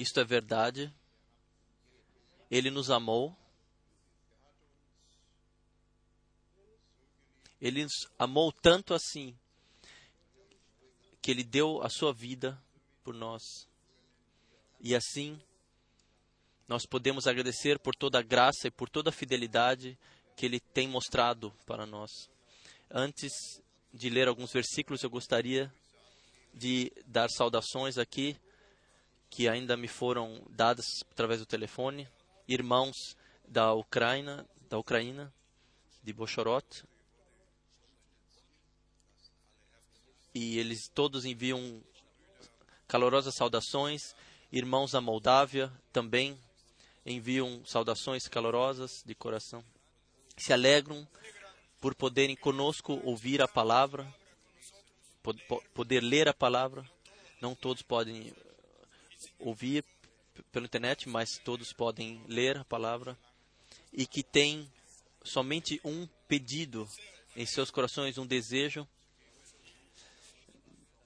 Isto é verdade. Ele nos amou. Ele nos amou tanto assim que ele deu a sua vida por nós. E assim, nós podemos agradecer por toda a graça e por toda a fidelidade que ele tem mostrado para nós. Antes de ler alguns versículos, eu gostaria de dar saudações aqui que ainda me foram dadas através do telefone, irmãos da Ucrânia, da Ucrânia, de Bochorot. E eles todos enviam calorosas saudações. Irmãos da Moldávia também enviam saudações calorosas de coração. Se alegram por poderem conosco ouvir a palavra, poder ler a palavra. Não todos podem ouvir pela internet, mas todos podem ler a palavra. E que tem somente um pedido em seus corações, um desejo.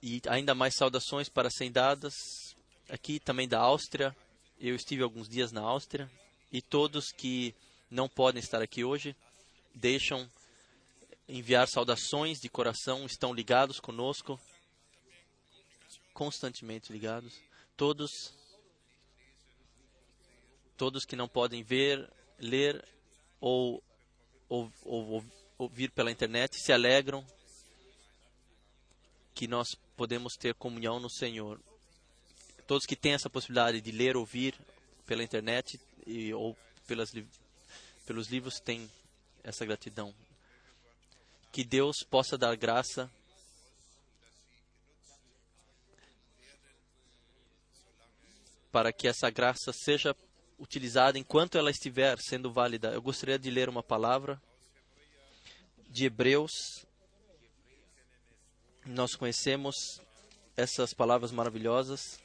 E ainda mais saudações para serem dadas aqui também da Áustria. Eu estive alguns dias na Áustria e todos que não podem estar aqui hoje deixam enviar saudações de coração, estão ligados conosco, constantemente ligados. Todos, todos que não podem ver, ler ou, ou, ou, ou ouvir pela internet se alegram que nós podemos ter comunhão no Senhor. Todos que têm essa possibilidade de ler, ouvir pela internet e, ou pelas, pelos livros têm essa gratidão que Deus possa dar graça para que essa graça seja utilizada enquanto ela estiver sendo válida. Eu gostaria de ler uma palavra de Hebreus. Nós conhecemos essas palavras maravilhosas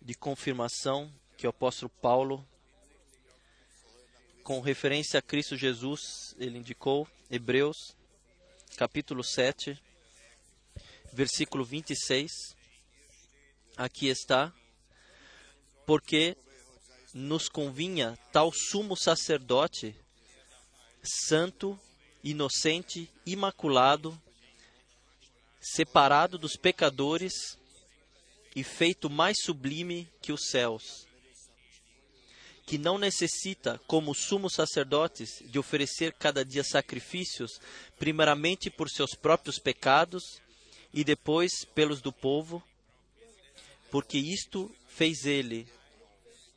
de confirmação que o apóstolo Paulo, com referência a Cristo Jesus, ele indicou, Hebreus capítulo 7, versículo 26. Aqui está. Porque nos convinha tal sumo sacerdote, santo, inocente, imaculado, separado dos pecadores e feito mais sublime que os céus que não necessita, como sumos sacerdotes, de oferecer cada dia sacrifícios, primeiramente por seus próprios pecados e depois pelos do povo, porque isto fez ele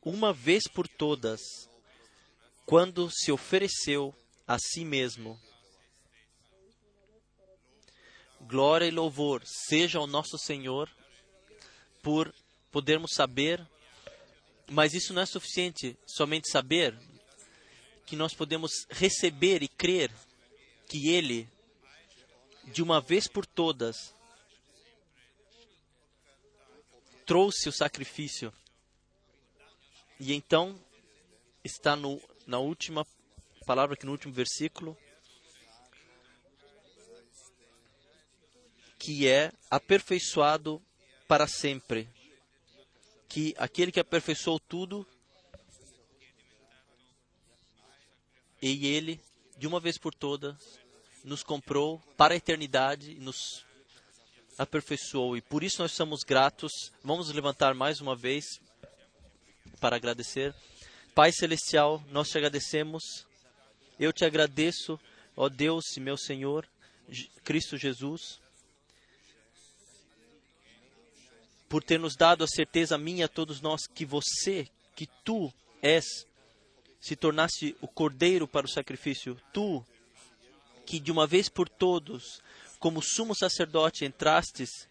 uma vez por todas, quando se ofereceu a si mesmo. Glória e louvor seja ao nosso Senhor por podermos saber mas isso não é suficiente somente saber que nós podemos receber e crer que Ele, de uma vez por todas, trouxe o sacrifício. E então está no, na última palavra, aqui no último versículo, que é aperfeiçoado para sempre que aquele que aperfeiçoou tudo, e ele, de uma vez por todas, nos comprou para a eternidade nos aperfeiçoou. E por isso nós somos gratos. Vamos levantar mais uma vez para agradecer. Pai Celestial, nós te agradecemos. Eu te agradeço, ó Deus e meu Senhor, Cristo Jesus por ter nos dado a certeza minha a todos nós que você, que tu és, se tornasse o cordeiro para o sacrifício. Tu, que de uma vez por todos, como sumo sacerdote, entrastes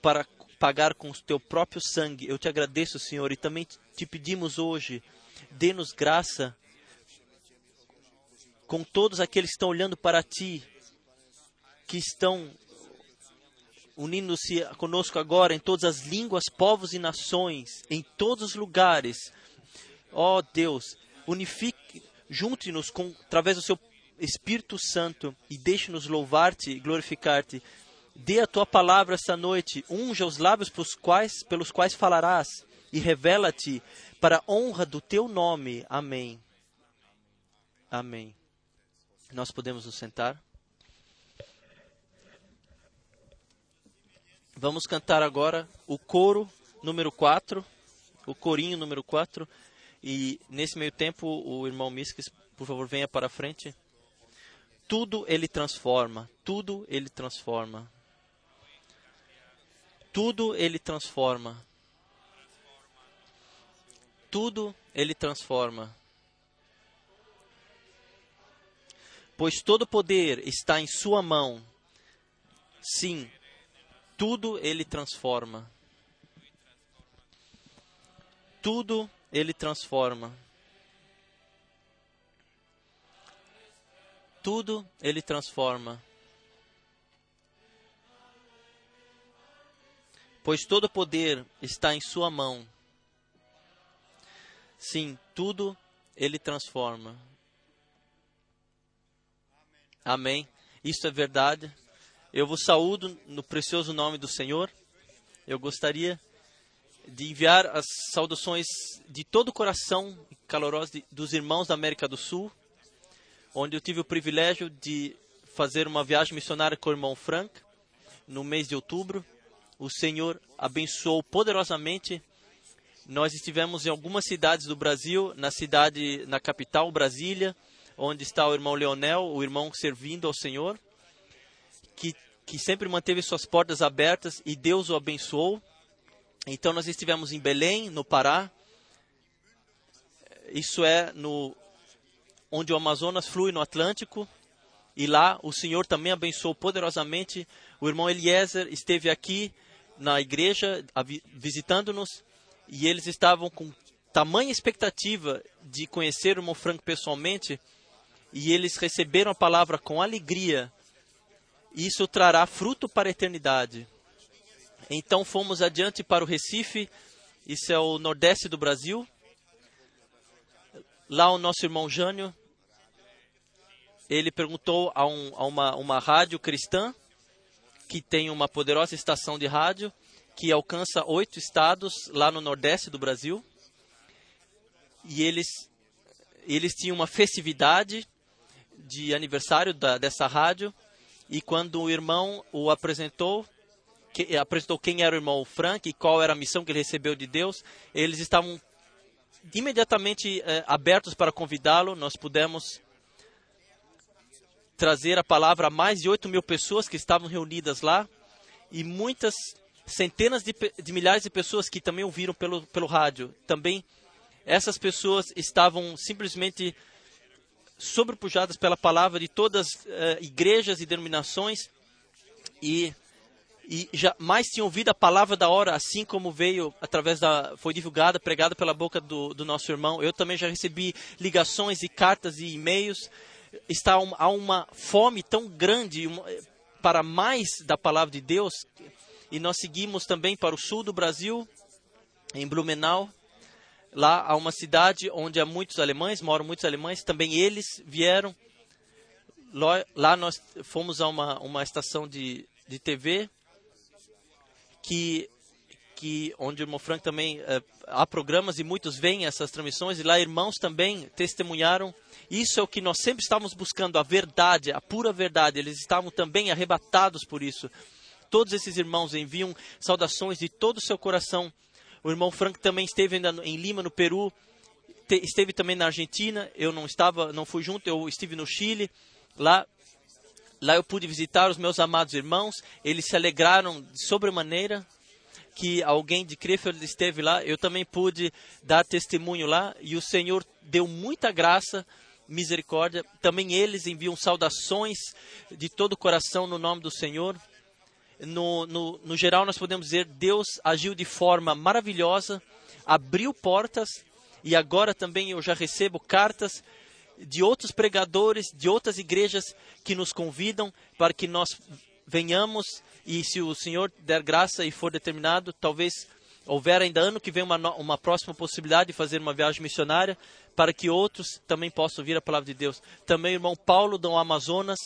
para pagar com o teu próprio sangue. Eu te agradeço, Senhor, e também te pedimos hoje, dê-nos graça com todos aqueles que estão olhando para ti, que estão unindo-se conosco agora em todas as línguas, povos e nações, em todos os lugares. Ó oh, Deus, unifique, junte-nos através do seu Espírito Santo e deixe-nos louvar-te e glorificar-te. Dê a tua palavra esta noite, unja os lábios pelos quais, pelos quais falarás, e revela-te para a honra do teu nome. Amém. Amém. Nós podemos nos sentar. Vamos cantar agora o coro número 4, o corinho número 4. E nesse meio tempo, o irmão Miskis, por favor, venha para a frente. Tudo ele transforma, tudo ele transforma. Tudo ele transforma. Tudo ele transforma. Pois todo poder está em sua mão. Sim, tudo ele transforma. Tudo ele transforma. Tudo ele transforma. Pois todo poder está em sua mão. Sim, tudo ele transforma. Amém. Isso é verdade. Eu vos saúdo no precioso nome do Senhor. Eu gostaria de enviar as saudações de todo o coração caloroso dos irmãos da América do Sul, onde eu tive o privilégio de fazer uma viagem missionária com o irmão Frank no mês de outubro. O Senhor abençoou poderosamente. Nós estivemos em algumas cidades do Brasil, na cidade, na capital, Brasília, onde está o irmão Leonel, o irmão servindo ao Senhor que, que sempre manteve suas portas abertas e Deus o abençoou. Então nós estivemos em Belém, no Pará. Isso é no onde o Amazonas flui no Atlântico. E lá o Senhor também abençoou poderosamente. O irmão Eliezer esteve aqui na igreja visitando-nos e eles estavam com tamanha expectativa de conhecer o irmão Franco pessoalmente e eles receberam a palavra com alegria isso trará fruto para a eternidade. Então fomos adiante para o Recife, isso é o nordeste do Brasil. Lá o nosso irmão Jânio, ele perguntou a, um, a uma, uma rádio cristã, que tem uma poderosa estação de rádio, que alcança oito estados lá no nordeste do Brasil. E eles, eles tinham uma festividade de aniversário da, dessa rádio e quando o irmão o apresentou, que, apresentou quem era o irmão Frank e qual era a missão que ele recebeu de Deus, eles estavam imediatamente eh, abertos para convidá-lo. Nós pudemos trazer a palavra a mais de 8 mil pessoas que estavam reunidas lá e muitas centenas de, de milhares de pessoas que também ouviram pelo, pelo rádio. Também essas pessoas estavam simplesmente sobrepujadas pela palavra de todas as uh, igrejas e denominações e e jamais tinham ouvido a palavra da hora, assim como veio através da foi divulgada, pregada pela boca do, do nosso irmão. Eu também já recebi ligações e cartas e e-mails. Está há uma fome tão grande para mais da palavra de Deus. E nós seguimos também para o sul do Brasil, em Blumenau, Lá há uma cidade onde há muitos alemães, moram muitos alemães, também eles vieram. Lá nós fomos a uma, uma estação de, de TV que, que onde o irmão Frank também é, há programas e muitos veem essas transmissões e lá irmãos também testemunharam. Isso é o que nós sempre estávamos buscando, a verdade, a pura verdade. Eles estavam também arrebatados por isso. Todos esses irmãos enviam saudações de todo o seu coração o irmão Frank também esteve em Lima, no Peru, esteve também na Argentina. Eu não estava, não fui junto, eu estive no Chile. Lá, lá eu pude visitar os meus amados irmãos. Eles se alegraram de sobremaneira que alguém de Krefeld esteve lá. Eu também pude dar testemunho lá e o Senhor deu muita graça misericórdia. Também eles enviam saudações de todo o coração no nome do Senhor no, no, no geral, nós podemos dizer Deus agiu de forma maravilhosa, abriu portas e agora também eu já recebo cartas de outros pregadores, de outras igrejas que nos convidam para que nós venhamos e se o Senhor der graça e for determinado, talvez houver ainda ano que vem uma, uma próxima possibilidade de fazer uma viagem missionária para que outros também possam ouvir a palavra de Deus. Também o irmão Paulo do Amazonas,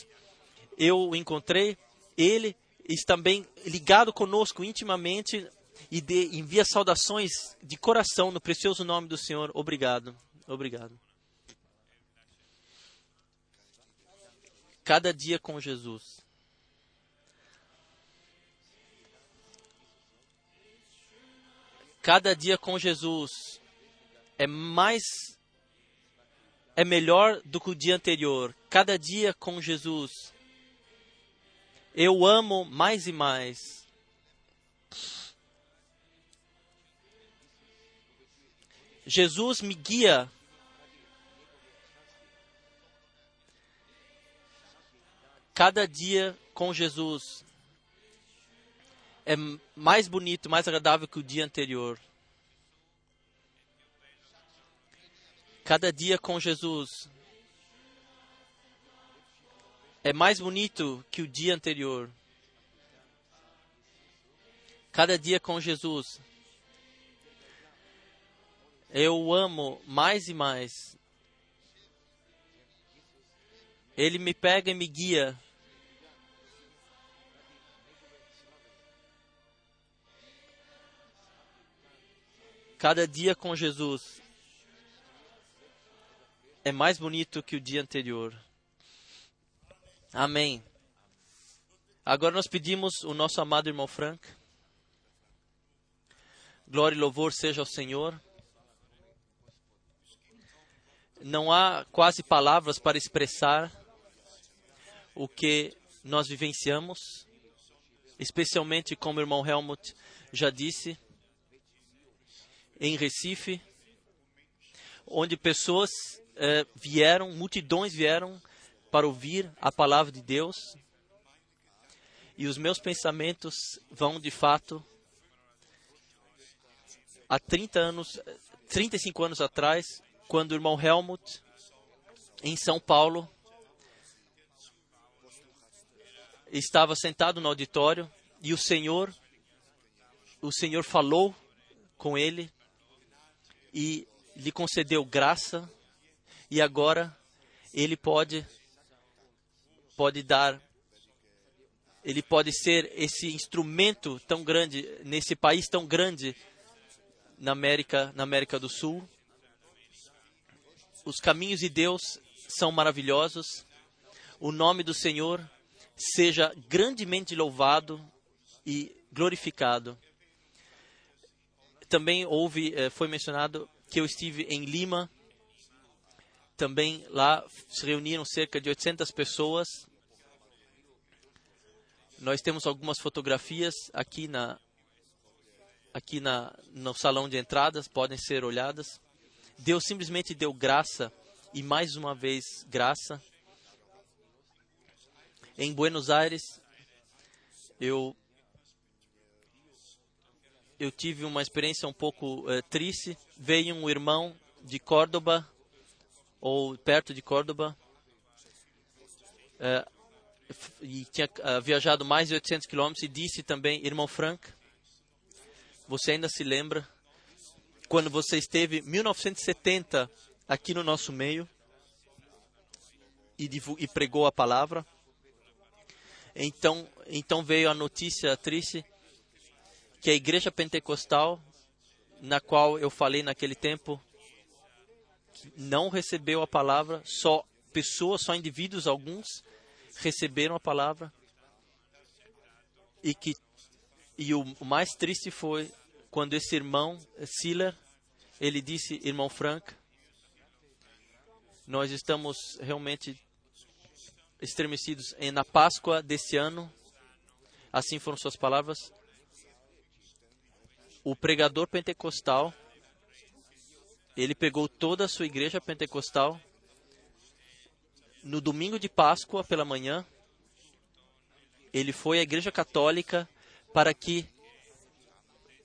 eu o encontrei, ele está também ligado conosco intimamente e de, envia saudações de coração no precioso nome do Senhor. Obrigado. Obrigado. Cada dia com Jesus. Cada dia com Jesus é mais é melhor do que o dia anterior. Cada dia com Jesus eu amo mais e mais. Jesus me guia. Cada dia com Jesus é mais bonito, mais agradável que o dia anterior. Cada dia com Jesus é mais bonito que o dia anterior. Cada dia com Jesus. Eu amo mais e mais. Ele me pega e me guia. Cada dia com Jesus é mais bonito que o dia anterior. Amém. Agora nós pedimos o nosso amado irmão Frank. Glória e louvor seja ao Senhor. Não há quase palavras para expressar o que nós vivenciamos, especialmente como o irmão Helmut já disse, em Recife, onde pessoas eh, vieram, multidões vieram para ouvir a palavra de Deus. E os meus pensamentos vão de fato há 30 anos, 35 anos atrás, quando o irmão Helmut em São Paulo estava sentado no auditório e o Senhor o Senhor falou com ele e lhe concedeu graça e agora ele pode pode dar, ele pode ser esse instrumento tão grande nesse país tão grande na América, na América do Sul. Os caminhos de Deus são maravilhosos. O nome do Senhor seja grandemente louvado e glorificado. Também houve, eh, foi mencionado que eu estive em Lima também lá se reuniram cerca de 800 pessoas. Nós temos algumas fotografias aqui na aqui na no salão de entradas, podem ser olhadas. Deus simplesmente deu graça e mais uma vez graça. Em Buenos Aires, eu eu tive uma experiência um pouco uh, triste. Veio um irmão de Córdoba ou perto de Córdoba, é, e tinha uh, viajado mais de 800 quilômetros, e disse também, irmão Frank, você ainda se lembra quando você esteve em 1970 aqui no nosso meio e, e pregou a palavra? Então, então veio a notícia triste que a igreja pentecostal, na qual eu falei naquele tempo, não recebeu a palavra, só pessoas, só indivíduos, alguns receberam a palavra. E que e o mais triste foi quando esse irmão Siller, ele disse, irmão Frank, nós estamos realmente estremecidos na Páscoa desse ano. Assim foram suas palavras. O pregador pentecostal ele pegou toda a sua igreja pentecostal no domingo de Páscoa pela manhã. Ele foi à igreja católica para que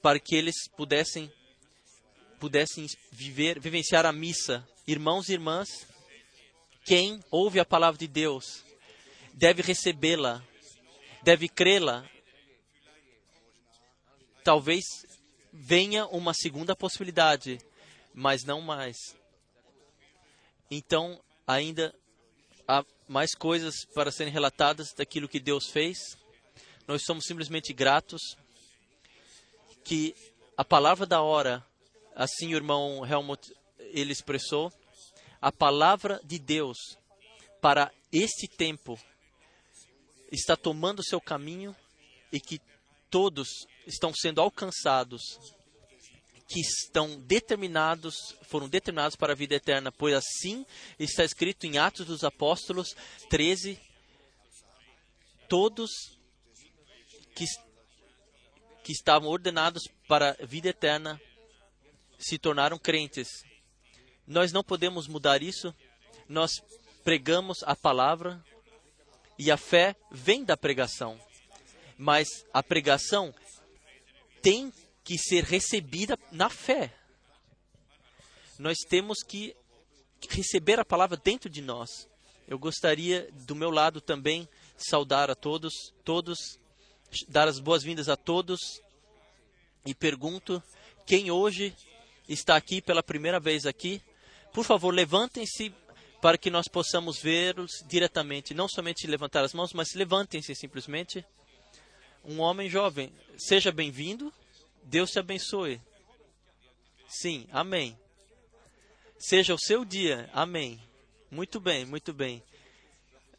para que eles pudessem pudessem viver, vivenciar a missa. Irmãos e irmãs, quem ouve a palavra de Deus deve recebê-la, deve crê-la. Talvez venha uma segunda possibilidade mas não mais. Então, ainda há mais coisas para serem relatadas daquilo que Deus fez. Nós somos simplesmente gratos que a palavra da hora, assim o irmão Helmut ele expressou, a palavra de Deus para este tempo está tomando seu caminho e que todos estão sendo alcançados, que estão determinados, foram determinados para a vida eterna, pois assim está escrito em Atos dos Apóstolos 13, todos que, que estavam ordenados para a vida eterna se tornaram crentes. Nós não podemos mudar isso. Nós pregamos a palavra e a fé vem da pregação. Mas a pregação tem que ser recebida na fé. Nós temos que receber a palavra dentro de nós. Eu gostaria, do meu lado também, saudar a todos, todos, dar as boas-vindas a todos e pergunto quem hoje está aqui pela primeira vez aqui, por favor, levantem-se para que nós possamos vê-los diretamente, não somente levantar as mãos, mas levantem-se simplesmente. Um homem jovem, seja bem-vindo, Deus te abençoe. Sim, amém. Seja o seu dia, amém. Muito bem, muito bem.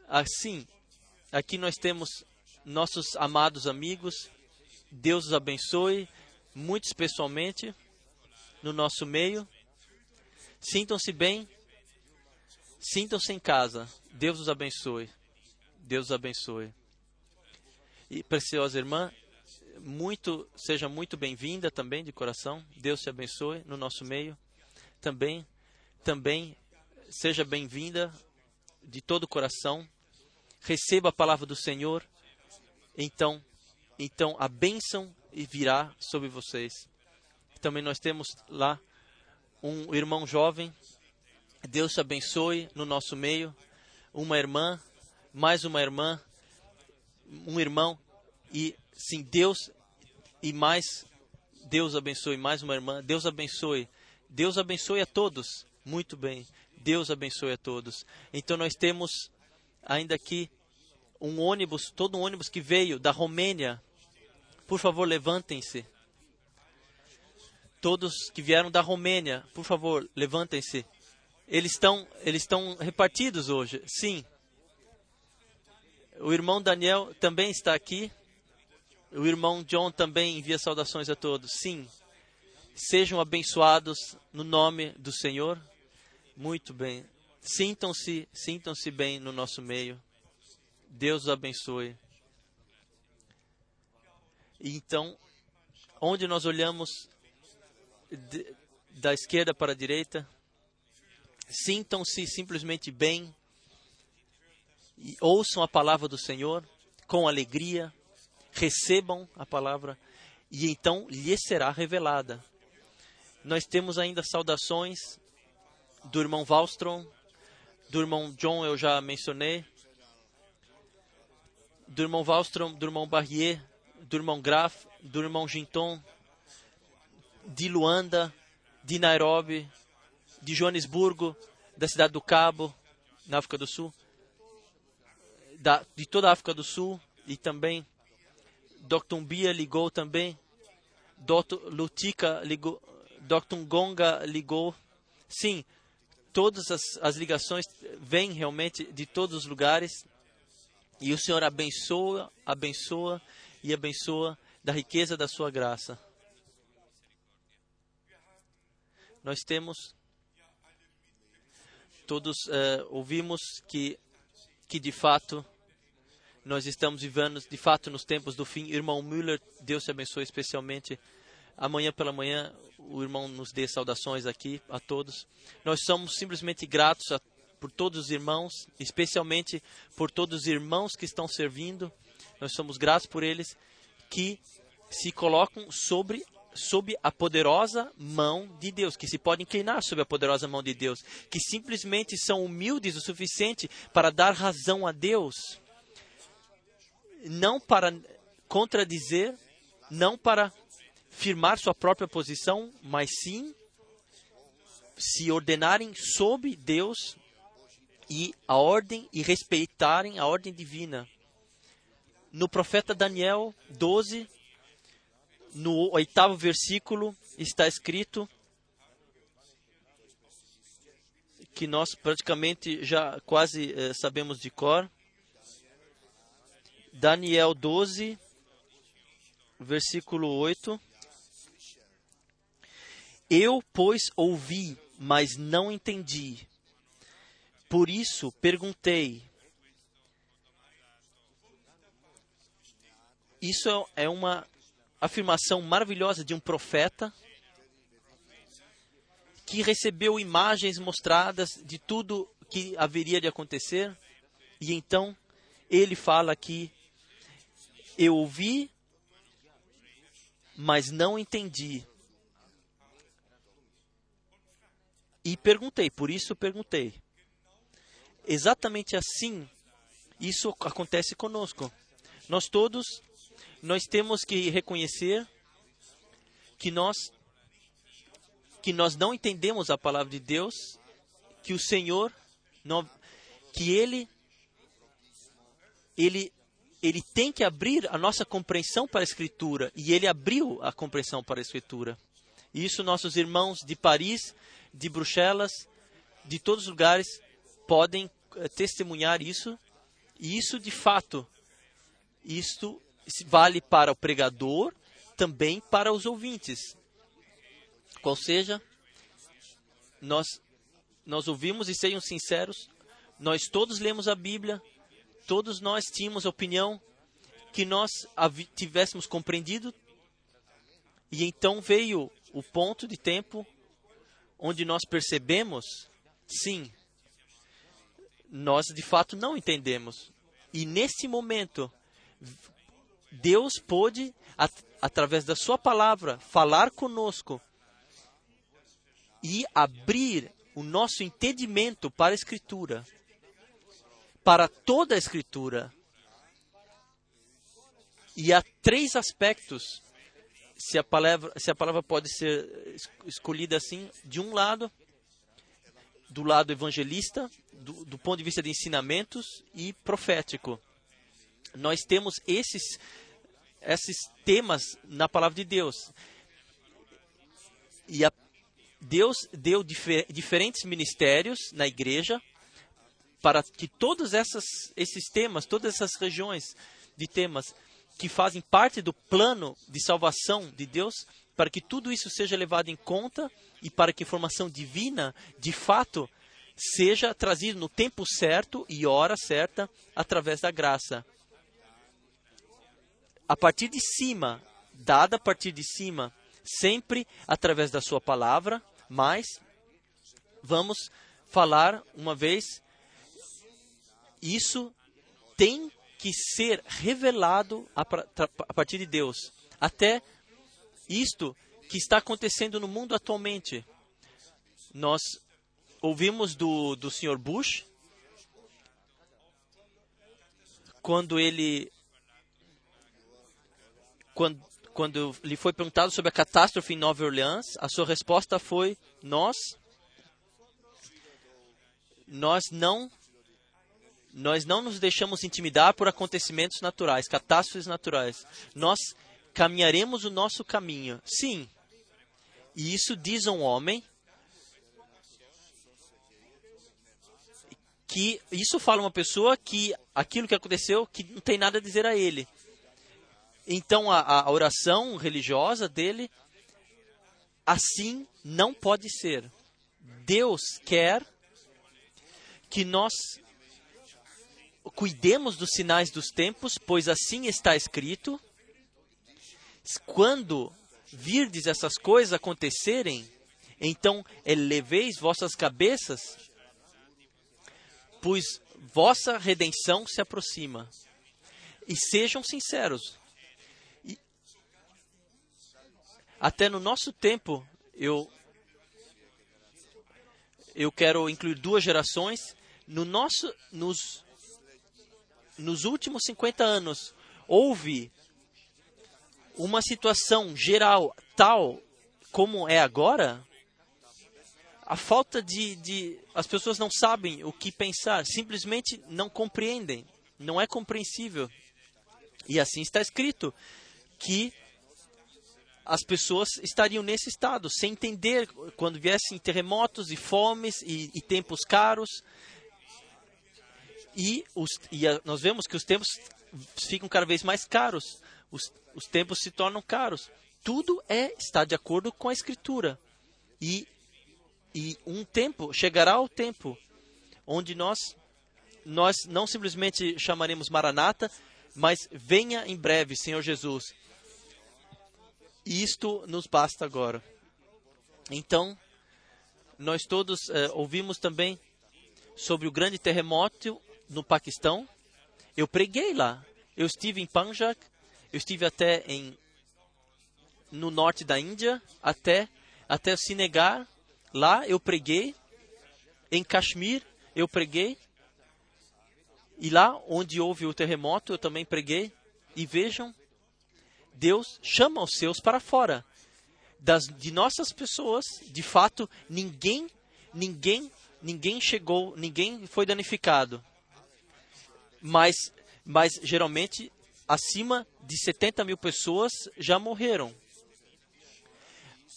Assim, aqui nós temos nossos amados amigos, Deus os abençoe, muito especialmente no nosso meio. Sintam-se bem, sintam-se em casa. Deus os abençoe. Deus os abençoe. E preciosa irmã, muito seja muito bem-vinda também de coração. Deus te abençoe no nosso meio. Também também seja bem-vinda de todo o coração. Receba a palavra do Senhor. Então, então a bênção virá sobre vocês. Também nós temos lá um irmão jovem. Deus te abençoe no nosso meio. Uma irmã, mais uma irmã, um irmão. E sim, Deus e mais. Deus abençoe mais uma irmã. Deus abençoe. Deus abençoe a todos. Muito bem. Deus abençoe a todos. Então nós temos ainda aqui um ônibus, todo um ônibus que veio da Romênia. Por favor, levantem-se. Todos que vieram da Romênia, por favor, levantem-se. Eles estão, eles estão repartidos hoje. Sim. O irmão Daniel também está aqui. O irmão John também envia saudações a todos. Sim. Sejam abençoados no nome do Senhor. Muito bem. Sintam-se, sintam-se bem no nosso meio. Deus os abençoe. Então, onde nós olhamos de, da esquerda para a direita. Sintam-se simplesmente bem e ouçam a palavra do Senhor com alegria, recebam a palavra e então lhes será revelada. Nós temos ainda saudações do irmão Wallstrom, do irmão John, eu já mencionei, do irmão Wallstrom, do irmão Barrier, do irmão Graf, do irmão Ginton, de Luanda, de Nairobi, de Joanesburgo, da cidade do Cabo, na África do Sul, da, de toda a África do Sul e também Dr. Mbia ligou também, Dr. Lutika ligou, Dr. Gonga ligou. Sim, todas as, as ligações vêm realmente de todos os lugares e o Senhor abençoa, abençoa e abençoa da riqueza da sua graça. nós temos todos uh, ouvimos que que de fato nós estamos vivendo de fato nos tempos do fim. Irmão Müller, Deus te abençoe especialmente. Amanhã pela manhã o irmão nos dê saudações aqui a todos. Nós somos simplesmente gratos a, por todos os irmãos, especialmente por todos os irmãos que estão servindo. Nós somos gratos por eles que se colocam sobre sob a poderosa mão de Deus, que se pode inclinar sob a poderosa mão de Deus, que simplesmente são humildes o suficiente para dar razão a Deus, não para contradizer, não para firmar sua própria posição, mas sim se ordenarem sob Deus e a ordem e respeitarem a ordem divina. no profeta Daniel 12, no oitavo versículo, está escrito que nós praticamente já quase eh, sabemos de cor. Daniel 12, versículo 8. Eu, pois, ouvi, mas não entendi. Por isso perguntei. Isso é uma afirmação maravilhosa de um profeta que recebeu imagens mostradas de tudo que haveria de acontecer. E então ele fala que eu ouvi, mas não entendi. E perguntei, por isso perguntei. Exatamente assim, isso acontece conosco. Nós todos, nós temos que reconhecer que nós que nós não entendemos a palavra de Deus, que o Senhor, que Ele, Ele, Ele tem que abrir a nossa compreensão para a Escritura, e Ele abriu a compreensão para a Escritura. E isso nossos irmãos de Paris, de Bruxelas, de todos os lugares podem uh, testemunhar isso. E isso, de fato, isto vale para o pregador, também para os ouvintes. Qual seja, nós, nós ouvimos e sejam sinceros, nós todos lemos a Bíblia, todos nós tínhamos opinião que nós tivéssemos compreendido, e então veio o ponto de tempo onde nós percebemos, sim, nós de fato não entendemos. E nesse momento, Deus pôde, at através da Sua palavra, falar conosco e abrir o nosso entendimento para a Escritura, para toda a Escritura. E há três aspectos, se a palavra, se a palavra pode ser escolhida assim, de um lado, do lado evangelista, do, do ponto de vista de ensinamentos e profético. Nós temos esses, esses temas na palavra de Deus. E a Deus deu difer diferentes ministérios na igreja para que todos essas, esses temas, todas essas regiões de temas que fazem parte do plano de salvação de Deus, para que tudo isso seja levado em conta e para que a informação divina, de fato, seja trazida no tempo certo e hora certa através da graça. A partir de cima, dada a partir de cima, sempre através da sua palavra, mas vamos falar uma vez, isso tem que ser revelado a, partir de Deus. Até isto que está acontecendo no mundo atualmente. Nós ouvimos do, do Sr. Bush, quando ele quando, quando lhe foi perguntado sobre a catástrofe em Nova Orleans, a sua resposta foi: nós, nós não, nós não nos deixamos intimidar por acontecimentos naturais, catástrofes naturais. Nós caminharemos o nosso caminho. Sim. E isso diz um homem que isso fala uma pessoa que aquilo que aconteceu que não tem nada a dizer a ele. Então a, a oração religiosa dele assim não pode ser. Deus quer que nós cuidemos dos sinais dos tempos, pois assim está escrito. Quando virdes essas coisas acontecerem, então eleveis vossas cabeças, pois vossa redenção se aproxima. E sejam sinceros, Até no nosso tempo, eu eu quero incluir duas gerações. No nosso, nos, nos últimos 50 anos, houve uma situação geral tal como é agora, a falta de, de. As pessoas não sabem o que pensar, simplesmente não compreendem. Não é compreensível. E assim está escrito que as pessoas estariam nesse estado, sem entender quando viessem terremotos e fomes e, e tempos caros. E, os, e a, nós vemos que os tempos ficam cada vez mais caros, os, os tempos se tornam caros. Tudo é está de acordo com a Escritura. E, e um tempo, chegará o tempo onde nós, nós não simplesmente chamaremos Maranata, mas venha em breve, Senhor Jesus. Isto nos basta agora. Então, nós todos eh, ouvimos também sobre o grande terremoto no Paquistão. Eu preguei lá. Eu estive em Panjak, eu estive até em no norte da Índia, até até Senegal. Lá eu preguei. Em Kashmir eu preguei. E lá onde houve o terremoto eu também preguei. E vejam, Deus chama os seus para fora. Das, de nossas pessoas, de fato, ninguém, ninguém, ninguém chegou, ninguém foi danificado. Mas, mas geralmente, acima de 70 mil pessoas já morreram.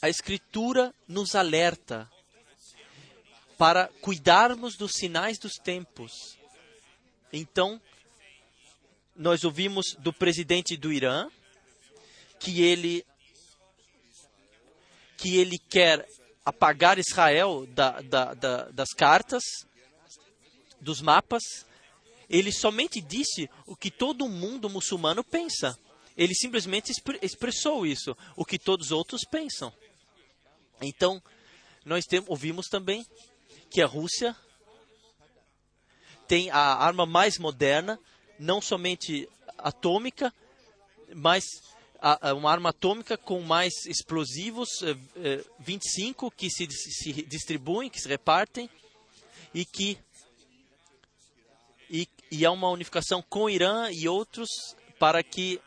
A Escritura nos alerta para cuidarmos dos sinais dos tempos. Então, nós ouvimos do presidente do Irã, que ele que ele quer apagar Israel da, da, da, das cartas, dos mapas. Ele somente disse o que todo mundo muçulmano pensa. Ele simplesmente expressou isso, o que todos os outros pensam. Então, nós ouvimos também que a Rússia tem a arma mais moderna, não somente atômica, mas uma arma atômica com mais explosivos, 25 eh, eh, que se, se distribuem, que se repartem e que e, há uma unificação com o Irã e outros para que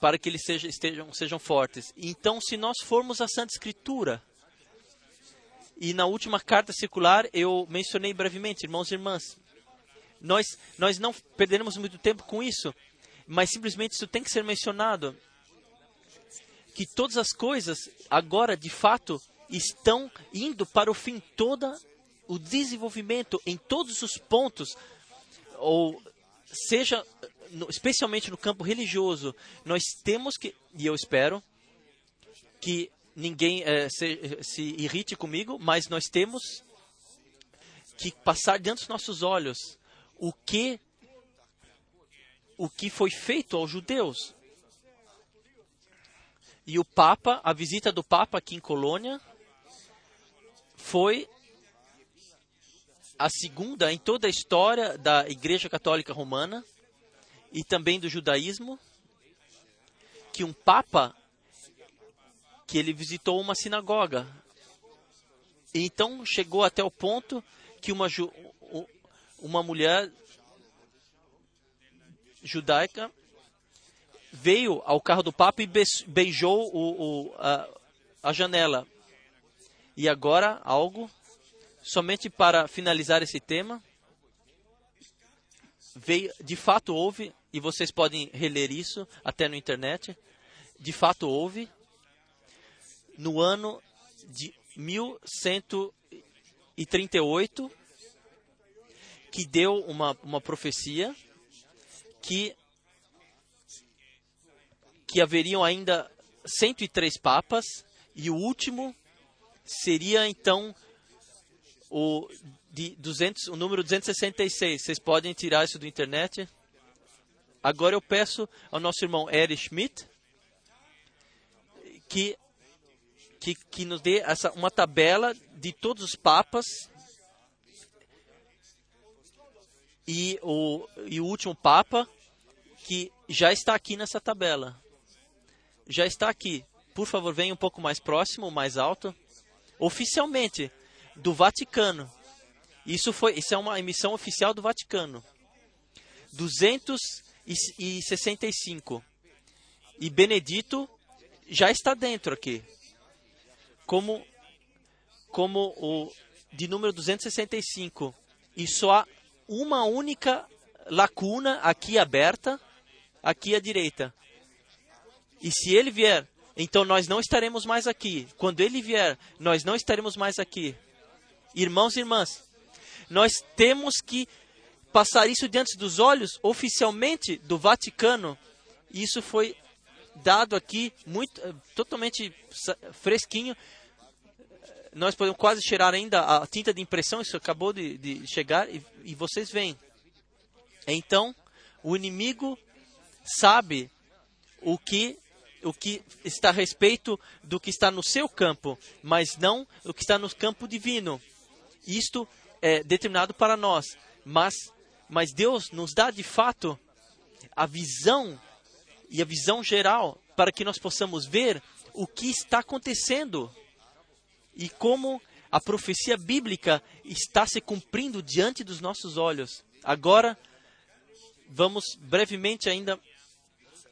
para que eles sejam, estejam, sejam fortes. Então, se nós formos à Santa Escritura, e na última carta circular eu mencionei brevemente, irmãos e irmãs, nós, nós não perderemos muito tempo com isso, mas simplesmente isso tem que ser mencionado que todas as coisas agora de fato estão indo para o fim toda o desenvolvimento em todos os pontos ou seja especialmente no campo religioso nós temos que e eu espero que ninguém é, se, se irrite comigo mas nós temos que passar diante dos nossos olhos o que o que foi feito aos judeus. E o Papa, a visita do Papa aqui em Colônia, foi a segunda em toda a história da Igreja Católica Romana e também do judaísmo, que um Papa que ele visitou uma sinagoga. E então chegou até o ponto que uma, uma mulher judaica veio ao carro do Papa e beijou o, o, a, a janela. E agora, algo, somente para finalizar esse tema, veio, de fato houve, e vocês podem reler isso até no internet, de fato houve, no ano de 1138, que deu uma, uma profecia que que haveriam ainda 103 papas e o último seria então o de 200, o número 266. Vocês podem tirar isso do internet. Agora eu peço ao nosso irmão Erich Schmidt que que, que nos dê essa, uma tabela de todos os papas e o, e o último papa que já está aqui nessa tabela já está aqui. Por favor, venha um pouco mais próximo, mais alto. Oficialmente, do Vaticano. Isso, foi, isso é uma emissão oficial do Vaticano. 265. E Benedito já está dentro aqui. Como, como o de número 265. E só há uma única lacuna aqui aberta aqui à direita. E se ele vier, então nós não estaremos mais aqui. Quando ele vier, nós não estaremos mais aqui. Irmãos e irmãs, nós temos que passar isso diante dos olhos oficialmente do Vaticano. Isso foi dado aqui muito eh, totalmente fresquinho. Nós podemos quase cheirar ainda a tinta de impressão, isso acabou de, de chegar e, e vocês veem. Então, o inimigo sabe o que o que está a respeito do que está no seu campo, mas não o que está no campo divino. Isto é determinado para nós, mas mas Deus nos dá de fato a visão e a visão geral para que nós possamos ver o que está acontecendo e como a profecia bíblica está se cumprindo diante dos nossos olhos. Agora, vamos brevemente ainda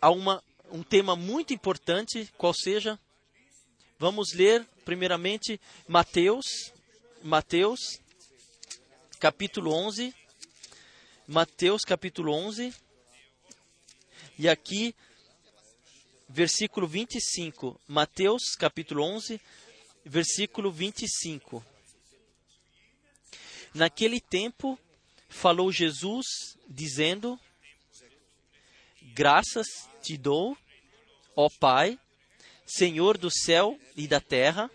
a uma, um tema muito importante, qual seja, vamos ler primeiramente Mateus, Mateus, capítulo 11, Mateus capítulo 11, e aqui, versículo 25. Mateus capítulo 11, versículo 25. Naquele tempo, falou Jesus, dizendo: Graças te dou, ó Pai, Senhor do céu e da terra,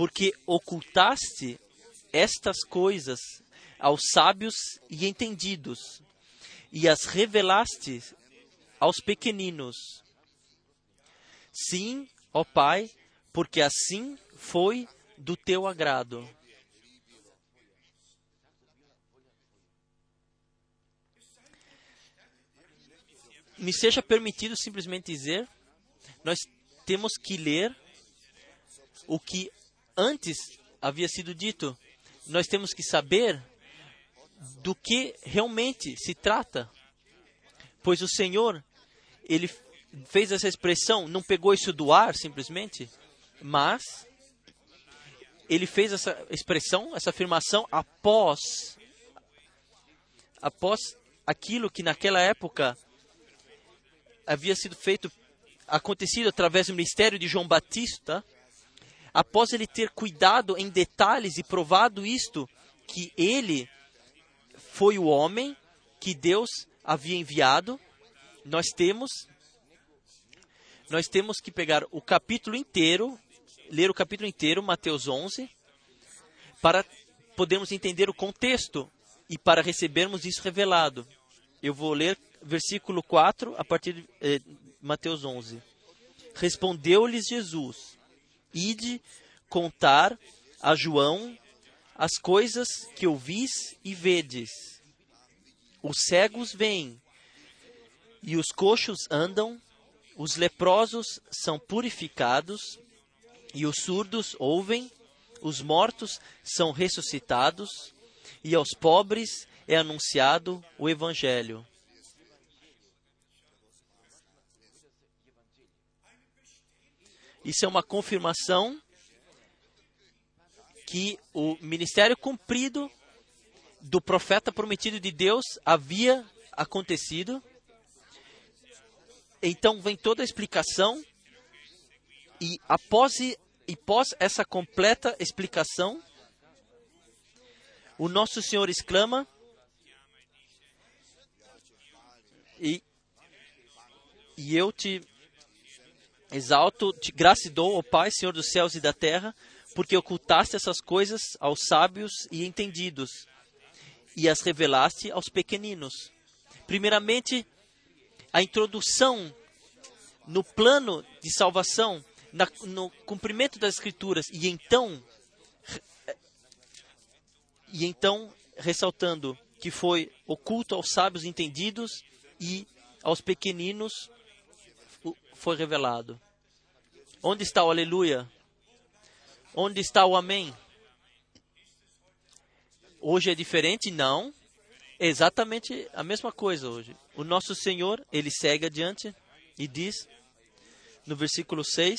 porque ocultaste estas coisas aos sábios e entendidos, e as revelaste aos pequeninos. Sim, ó Pai, porque assim foi do teu agrado. Me seja permitido simplesmente dizer, nós temos que ler o que antes havia sido dito. Nós temos que saber do que realmente se trata. Pois o Senhor, ele fez essa expressão, não pegou isso do ar simplesmente, mas ele fez essa expressão, essa afirmação após após aquilo que naquela época havia sido feito acontecido através do ministério de João Batista, após ele ter cuidado em detalhes e provado isto que ele foi o homem que Deus havia enviado. Nós temos nós temos que pegar o capítulo inteiro, ler o capítulo inteiro, Mateus 11, para podermos entender o contexto e para recebermos isso revelado. Eu vou ler versículo 4 a partir de eh, Mateus 11. Respondeu-lhes Jesus: Ide contar a João as coisas que ouvis e vedes. Os cegos vêm, e os coxos andam, os leprosos são purificados, e os surdos ouvem, os mortos são ressuscitados, e aos pobres é anunciado o Evangelho. Isso é uma confirmação que o ministério cumprido do profeta prometido de Deus havia acontecido. Então vem toda a explicação e após e após essa completa explicação, o nosso Senhor exclama e, e eu te exalto, te graça dou, ó Pai, Senhor dos céus e da terra, porque ocultaste essas coisas aos sábios e entendidos, e as revelaste aos pequeninos. Primeiramente, a introdução no plano de salvação, na, no cumprimento das Escrituras, e então, e então ressaltando que foi oculto aos sábios entendidos e aos pequeninos foi revelado. Onde está o aleluia? Onde está o amém? Hoje é diferente? Não. É exatamente a mesma coisa hoje. O nosso Senhor, ele segue adiante e diz no versículo 6: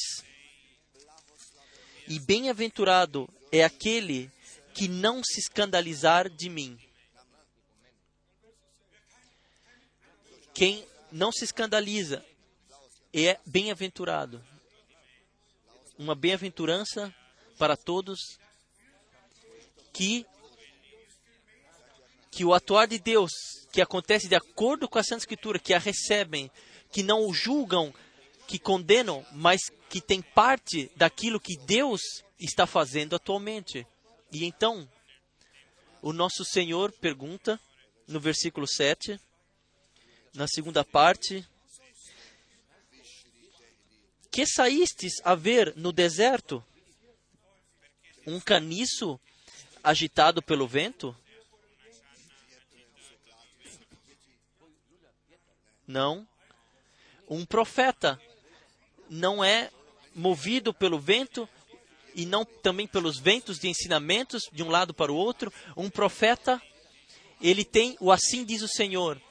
E bem-aventurado é aquele que não se escandalizar de mim. quem não se escandaliza é bem-aventurado. Uma bem-aventurança para todos que que o atuar de Deus, que acontece de acordo com a Santa Escritura, que a recebem, que não o julgam, que condenam, mas que tem parte daquilo que Deus está fazendo atualmente. E então, o nosso Senhor pergunta no versículo 7, na segunda parte, que saístes a ver no deserto? Um caniço agitado pelo vento? Não. Um profeta não é movido pelo vento e não também pelos ventos de ensinamentos de um lado para o outro. Um profeta, ele tem o assim diz o Senhor.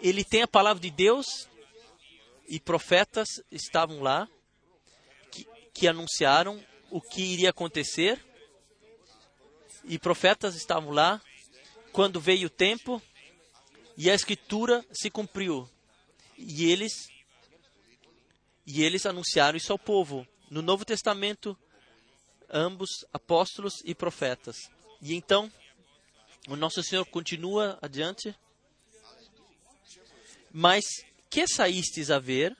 Ele tem a palavra de Deus e profetas estavam lá que, que anunciaram o que iria acontecer. E profetas estavam lá quando veio o tempo e a escritura se cumpriu. E eles e eles anunciaram isso ao povo. No Novo Testamento, ambos apóstolos e profetas. E então, o nosso Senhor continua adiante. Mas que saístes a ver?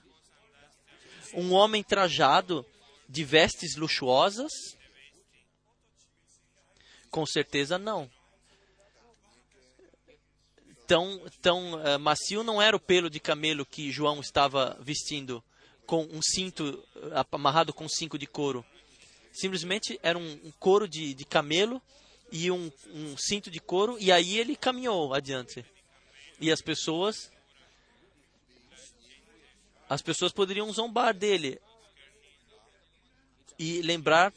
Um homem trajado de vestes luxuosas? Com certeza não. Tão, tão uh, macio não era o pelo de camelo que João estava vestindo com um cinto uh, amarrado com cinco de couro. Simplesmente era um, um couro de, de camelo e um, um cinto de couro, e aí ele caminhou adiante. E as pessoas as pessoas poderiam zombar dele e lembrar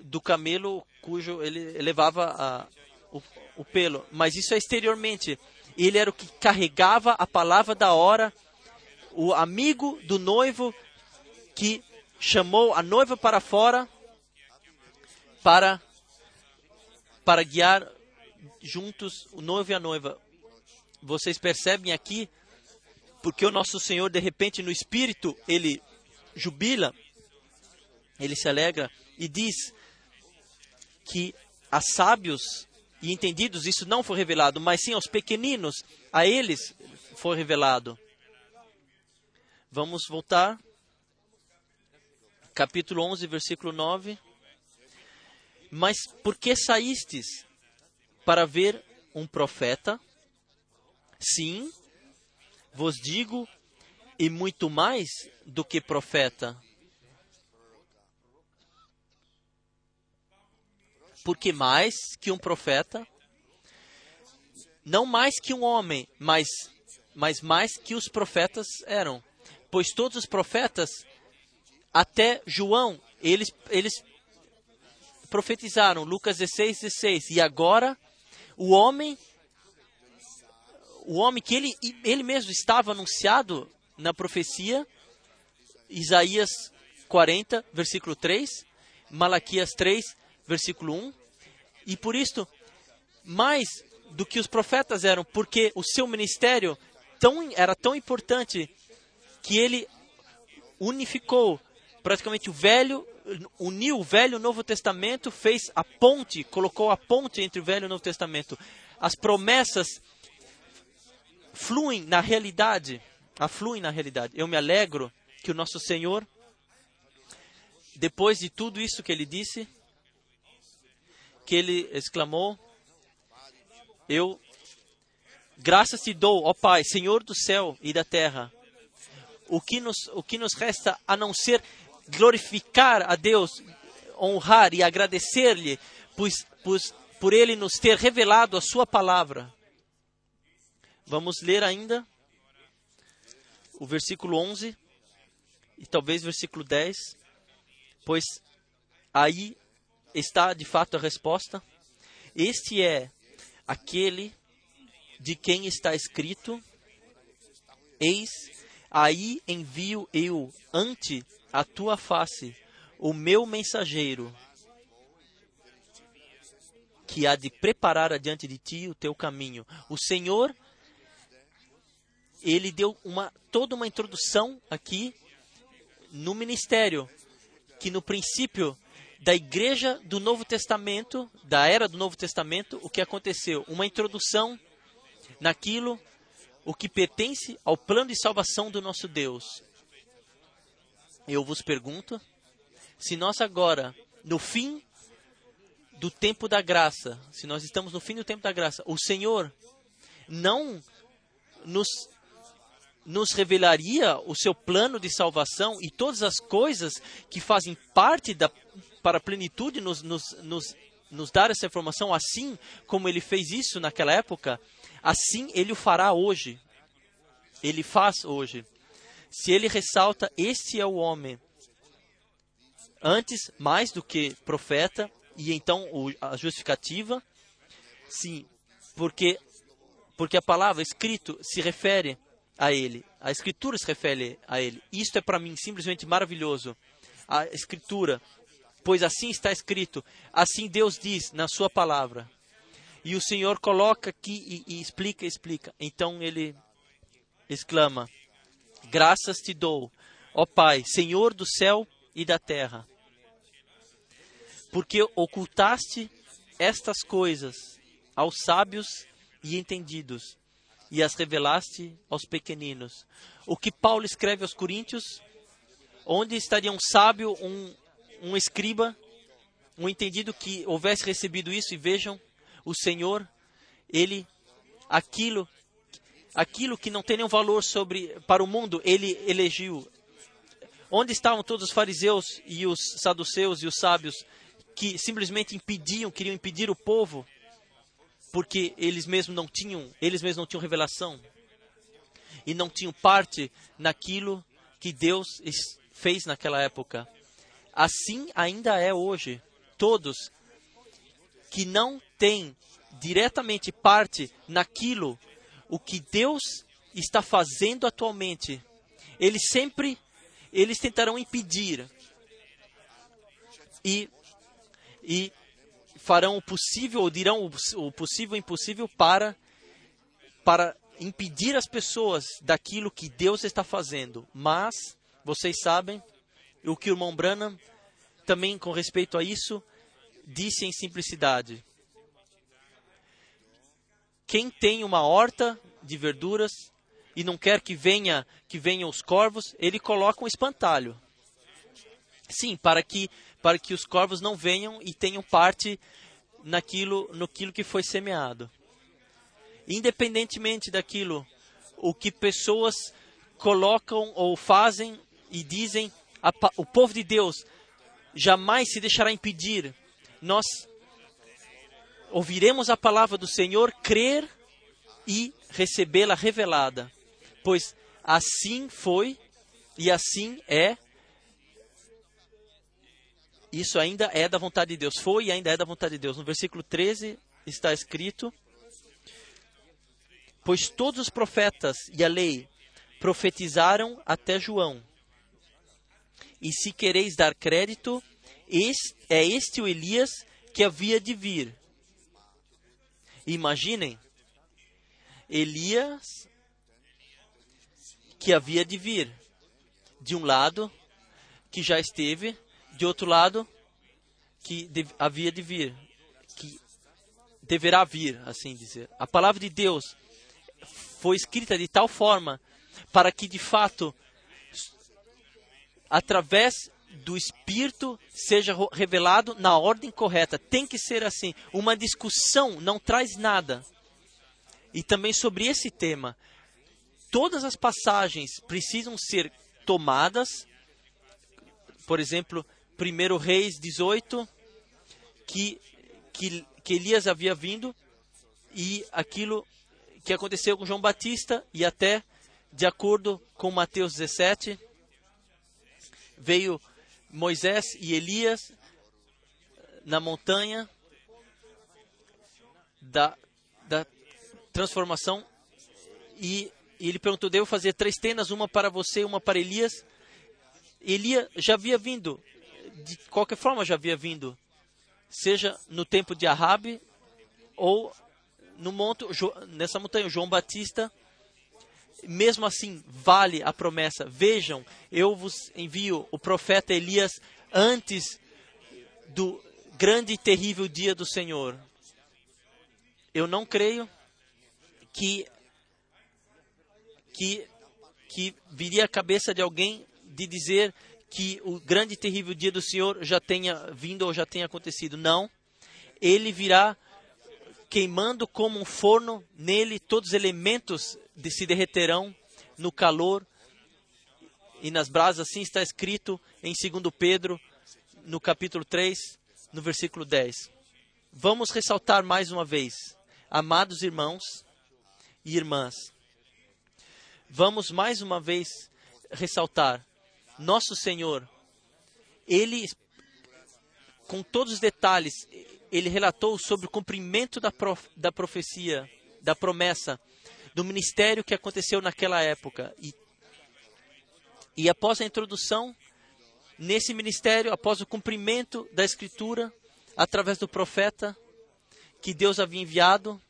do camelo cujo ele levava a, o, o pelo. Mas isso é exteriormente. Ele era o que carregava a palavra da hora, o amigo do noivo que chamou a noiva para fora para para guiar juntos o noivo e a noiva. Vocês percebem aqui porque o nosso Senhor de repente no espírito ele jubila, ele se alegra e diz que a sábios e entendidos isso não foi revelado, mas sim aos pequeninos, a eles foi revelado. Vamos voltar. Capítulo 11, versículo 9. Mas por que saístes? Para ver um profeta? Sim, vos digo, e muito mais do que profeta. Porque mais que um profeta, não mais que um homem, mas, mas mais que os profetas eram. Pois todos os profetas, até João, eles, eles profetizaram, Lucas 16, 16. E agora, o homem o homem que ele, ele mesmo estava anunciado na profecia, Isaías 40, versículo 3, Malaquias 3, versículo 1. E por isto, mais do que os profetas eram, porque o seu ministério tão, era tão importante que ele unificou praticamente o velho, uniu o velho e o novo testamento, fez a ponte, colocou a ponte entre o velho e o novo testamento. As promessas fluem na realidade, afluem na realidade. Eu me alegro que o nosso Senhor, depois de tudo isso que ele disse, que ele exclamou: Eu graças te dou, ó Pai, Senhor do céu e da terra. O que nos, o que nos resta a não ser glorificar a Deus, honrar e agradecer-lhe, pois, pois, por ele nos ter revelado a sua palavra. Vamos ler ainda o versículo 11 e talvez versículo 10, pois aí está de fato a resposta. Este é aquele de quem está escrito: Eis, aí envio eu ante a tua face o meu mensageiro, que há de preparar adiante de ti o teu caminho. O Senhor ele deu uma, toda uma introdução aqui no ministério, que no princípio da igreja do Novo Testamento, da era do Novo Testamento, o que aconteceu? Uma introdução naquilo o que pertence ao plano de salvação do nosso Deus. Eu vos pergunto, se nós agora, no fim do tempo da graça, se nós estamos no fim do tempo da graça, o Senhor não nos nos revelaria o seu plano de salvação e todas as coisas que fazem parte da para a plenitude nos, nos, nos, nos dar essa informação, assim como ele fez isso naquela época, assim ele o fará hoje. Ele faz hoje. Se ele ressalta, este é o homem. Antes, mais do que profeta, e então a justificativa, sim, porque, porque a palavra escrito se refere a ele, a escritura se refere a ele. Isto é para mim simplesmente maravilhoso. A escritura pois assim está escrito, assim Deus diz na sua palavra. E o Senhor coloca aqui e, e explica, explica. Então ele exclama: Graças te dou, ó Pai, Senhor do céu e da terra, porque ocultaste estas coisas aos sábios e entendidos e as revelaste aos pequeninos. O que Paulo escreve aos Coríntios, onde estaria um sábio, um, um escriba, um entendido que houvesse recebido isso e vejam, o Senhor, ele aquilo aquilo que não tem nenhum valor sobre para o mundo, ele elegiu. Onde estavam todos os fariseus e os saduceus e os sábios que simplesmente impediam, queriam impedir o povo porque eles mesmos não tinham, eles mesmos não tinham revelação e não tinham parte naquilo que Deus fez naquela época. Assim ainda é hoje. Todos que não têm diretamente parte naquilo o que Deus está fazendo atualmente, eles sempre eles tentarão impedir e, e farão o possível, ou dirão o, possível e impossível para para impedir as pessoas daquilo que Deus está fazendo. Mas vocês sabem o que o irmão Branham, também com respeito a isso, disse em simplicidade. Quem tem uma horta de verduras e não quer que venha que venham os corvos, ele coloca um espantalho. Sim, para que para que os corvos não venham e tenham parte naquilo no que foi semeado. Independentemente daquilo, o que pessoas colocam ou fazem e dizem a, o povo de Deus jamais se deixará impedir. Nós ouviremos a palavra do Senhor, crer e recebê-la revelada, pois assim foi e assim é. Isso ainda é da vontade de Deus. Foi e ainda é da vontade de Deus. No versículo 13 está escrito: Pois todos os profetas e a lei profetizaram até João. E se quereis dar crédito, este, é este o Elias que havia de vir. Imaginem, Elias que havia de vir. De um lado, que já esteve, de outro lado, que havia de vir, que deverá vir, assim dizer. A palavra de Deus foi escrita de tal forma para que de fato através do Espírito seja revelado na ordem correta. Tem que ser assim. Uma discussão não traz nada. E também sobre esse tema, todas as passagens precisam ser tomadas. Por exemplo, 1 Reis 18, que, que, que Elias havia vindo e aquilo que aconteceu com João Batista e até de acordo com Mateus 17, veio Moisés e Elias na montanha da, da transformação e, e ele perguntou: Devo fazer três tendas, uma para você, uma para Elias? Elias já havia vindo, de qualquer forma já havia vindo, seja no tempo de Arabe ou no monte, nessa montanha. João Batista mesmo assim vale a promessa. Vejam, eu vos envio o profeta Elias antes do grande e terrível dia do Senhor. Eu não creio que que que viria a cabeça de alguém de dizer que o grande e terrível dia do Senhor já tenha vindo ou já tenha acontecido. Não. Ele virá queimando como um forno, nele todos os elementos de, se derreterão no calor e nas brasas, assim está escrito em 2 Pedro, no capítulo 3, no versículo 10. Vamos ressaltar mais uma vez, amados irmãos e irmãs, vamos mais uma vez ressaltar, nosso Senhor, Ele, com todos os detalhes, ele relatou sobre o cumprimento da, prof, da profecia, da promessa, do ministério que aconteceu naquela época. E, e após a introdução, nesse ministério, após o cumprimento da Escritura, através do profeta que Deus havia enviado,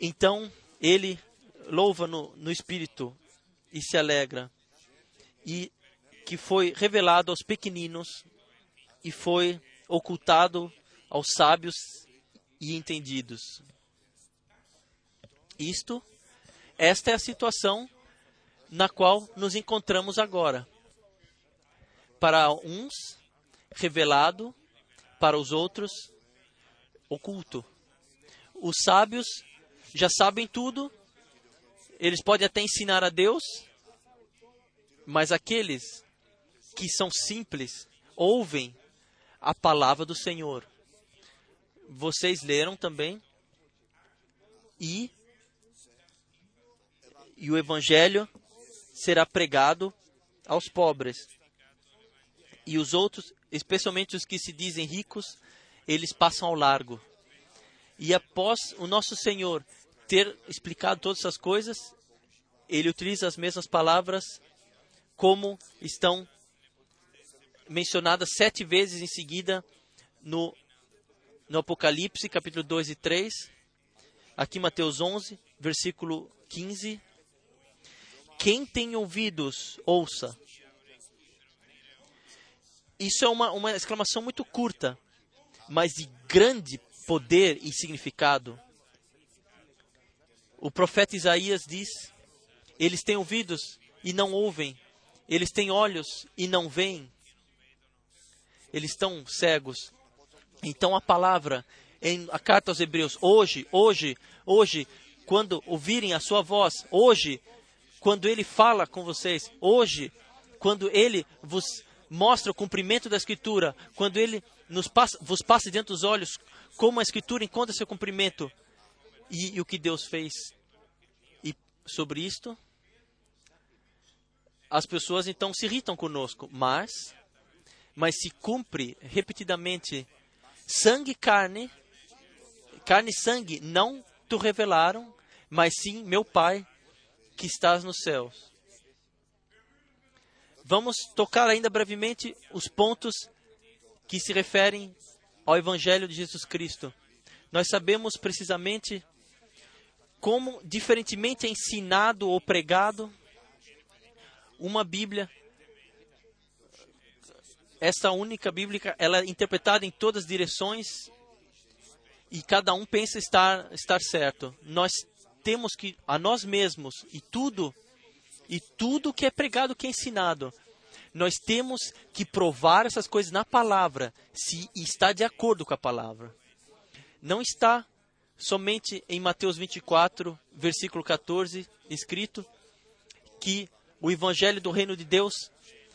então ele louva no, no Espírito e se alegra. E que foi revelado aos pequeninos e foi ocultado aos sábios e entendidos. Isto, esta é a situação na qual nos encontramos agora. Para uns, revelado, para os outros, oculto. Os sábios já sabem tudo, eles podem até ensinar a Deus, mas aqueles que são simples ouvem a palavra do Senhor. Vocês leram também e e o evangelho será pregado aos pobres. E os outros, especialmente os que se dizem ricos, eles passam ao largo. E após o nosso Senhor ter explicado todas essas coisas, ele utiliza as mesmas palavras como estão mencionada sete vezes em seguida no, no Apocalipse, capítulo 2 e 3. Aqui Mateus 11, versículo 15. Quem tem ouvidos, ouça. Isso é uma, uma exclamação muito curta, mas de grande poder e significado. O profeta Isaías diz: Eles têm ouvidos e não ouvem, eles têm olhos e não veem, eles estão cegos. Então a palavra em a carta aos Hebreus, hoje, hoje, hoje, quando ouvirem a sua voz, hoje, quando ele fala com vocês, hoje, quando ele vos mostra o cumprimento da Escritura, quando ele nos passa, vos passa diante dos olhos como a Escritura encontra seu cumprimento e, e o que Deus fez. E sobre isto, as pessoas então se irritam conosco, mas mas se cumpre repetidamente sangue e carne, carne e sangue não te revelaram, mas sim meu Pai que estás nos céus. Vamos tocar ainda brevemente os pontos que se referem ao Evangelho de Jesus Cristo. Nós sabemos precisamente como, diferentemente é ensinado ou pregado, uma Bíblia essa única bíblica, ela é interpretada em todas as direções e cada um pensa estar estar certo. Nós temos que a nós mesmos e tudo e tudo que é pregado, que é ensinado, nós temos que provar essas coisas na palavra, se está de acordo com a palavra. Não está somente em Mateus 24, versículo 14, escrito que o evangelho do reino de Deus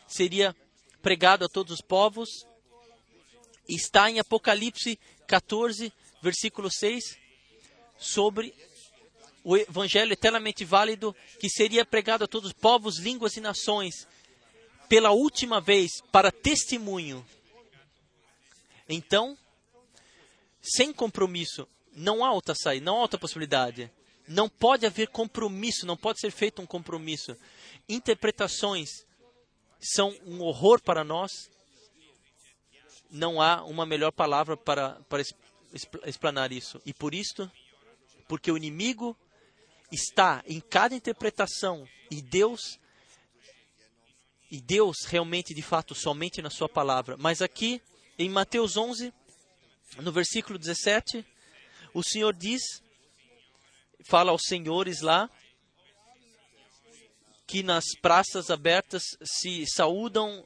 seria pregado a todos os povos. Está em Apocalipse 14, versículo 6, sobre o evangelho eternamente válido que seria pregado a todos os povos, línguas e nações pela última vez para testemunho. Então, sem compromisso, não há outra saída, não há outra possibilidade. Não pode haver compromisso, não pode ser feito um compromisso. Interpretações são um horror para nós. Não há uma melhor palavra para, para explanar isso. E por isto, porque o inimigo, está em cada interpretação e Deus e Deus realmente de fato somente na sua palavra. Mas aqui em Mateus 11, no versículo 17, o Senhor diz, fala aos senhores lá, que nas praças abertas se saúdam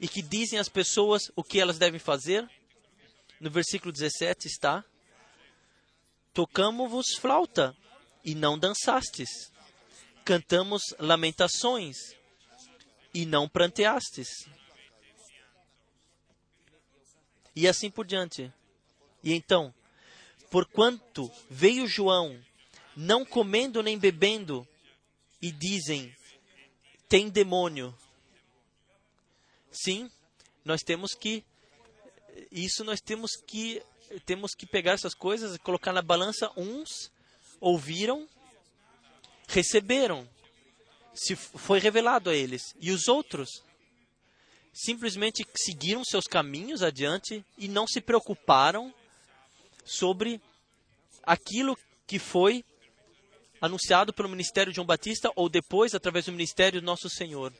e que dizem às pessoas o que elas devem fazer. No versículo 17 está: Tocamos-vos flauta e não dançastes. Cantamos lamentações e não pranteastes. E assim por diante. E então, porquanto veio João, não comendo nem bebendo, e dizem: tem demônio. Sim, nós temos que isso nós temos que temos que pegar essas coisas e colocar na balança. Uns ouviram, receberam, se foi revelado a eles, e os outros simplesmente seguiram seus caminhos adiante e não se preocuparam sobre aquilo que foi anunciado pelo ministério de João Batista ou depois através do ministério do nosso Senhor.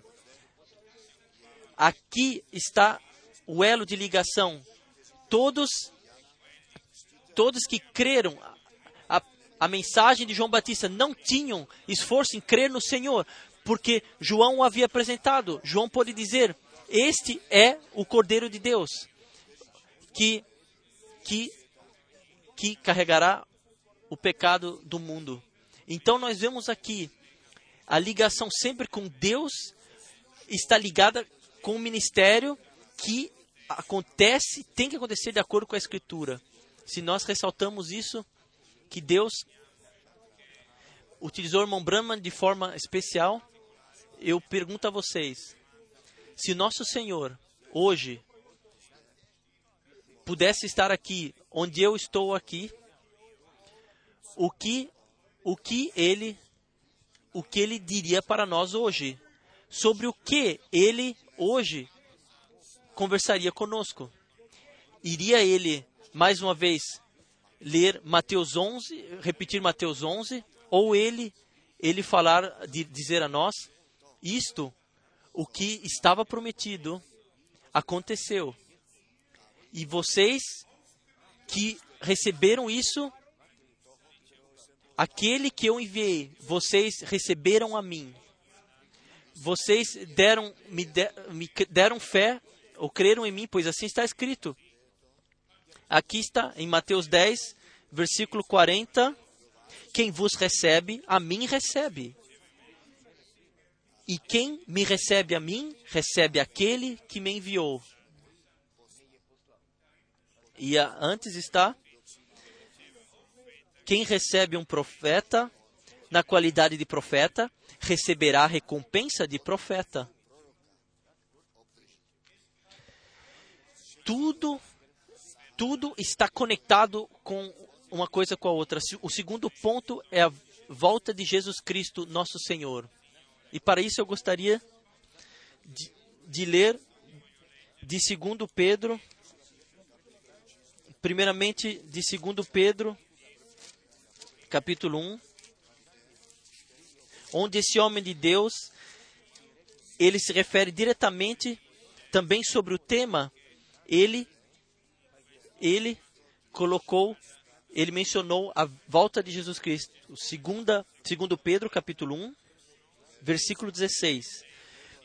Aqui está o elo de ligação. Todos todos que creram a, a mensagem de João Batista não tinham esforço em crer no Senhor, porque João o havia apresentado. João pode dizer: Este é o Cordeiro de Deus que que que carregará o pecado do mundo. Então nós vemos aqui a ligação sempre com Deus está ligada com o ministério que acontece, tem que acontecer de acordo com a Escritura. Se nós ressaltamos isso, que Deus utilizou o irmão Brahman de forma especial, eu pergunto a vocês: se nosso Senhor hoje pudesse estar aqui, onde eu estou aqui, o que o que ele o que ele diria para nós hoje, sobre o que ele hoje conversaria conosco. Iria ele mais uma vez ler Mateus 11, repetir Mateus 11, ou ele ele falar dizer a nós isto o que estava prometido aconteceu. E vocês que receberam isso Aquele que eu enviei, vocês receberam a mim. Vocês deram, me, de, me deram fé ou creram em mim, pois assim está escrito. Aqui está em Mateus 10, versículo 40. Quem vos recebe, a mim recebe. E quem me recebe a mim, recebe aquele que me enviou. E a, antes está quem recebe um profeta na qualidade de profeta receberá a recompensa de profeta. Tudo tudo está conectado com uma coisa com a outra. O segundo ponto é a volta de Jesus Cristo, nosso Senhor. E para isso eu gostaria de, de ler de 2 Pedro, primeiramente de 2 Pedro capítulo 1, onde esse homem de Deus ele se refere diretamente também sobre o tema, ele ele colocou, ele mencionou a volta de Jesus Cristo. Segunda, segundo Pedro, capítulo 1, versículo 16.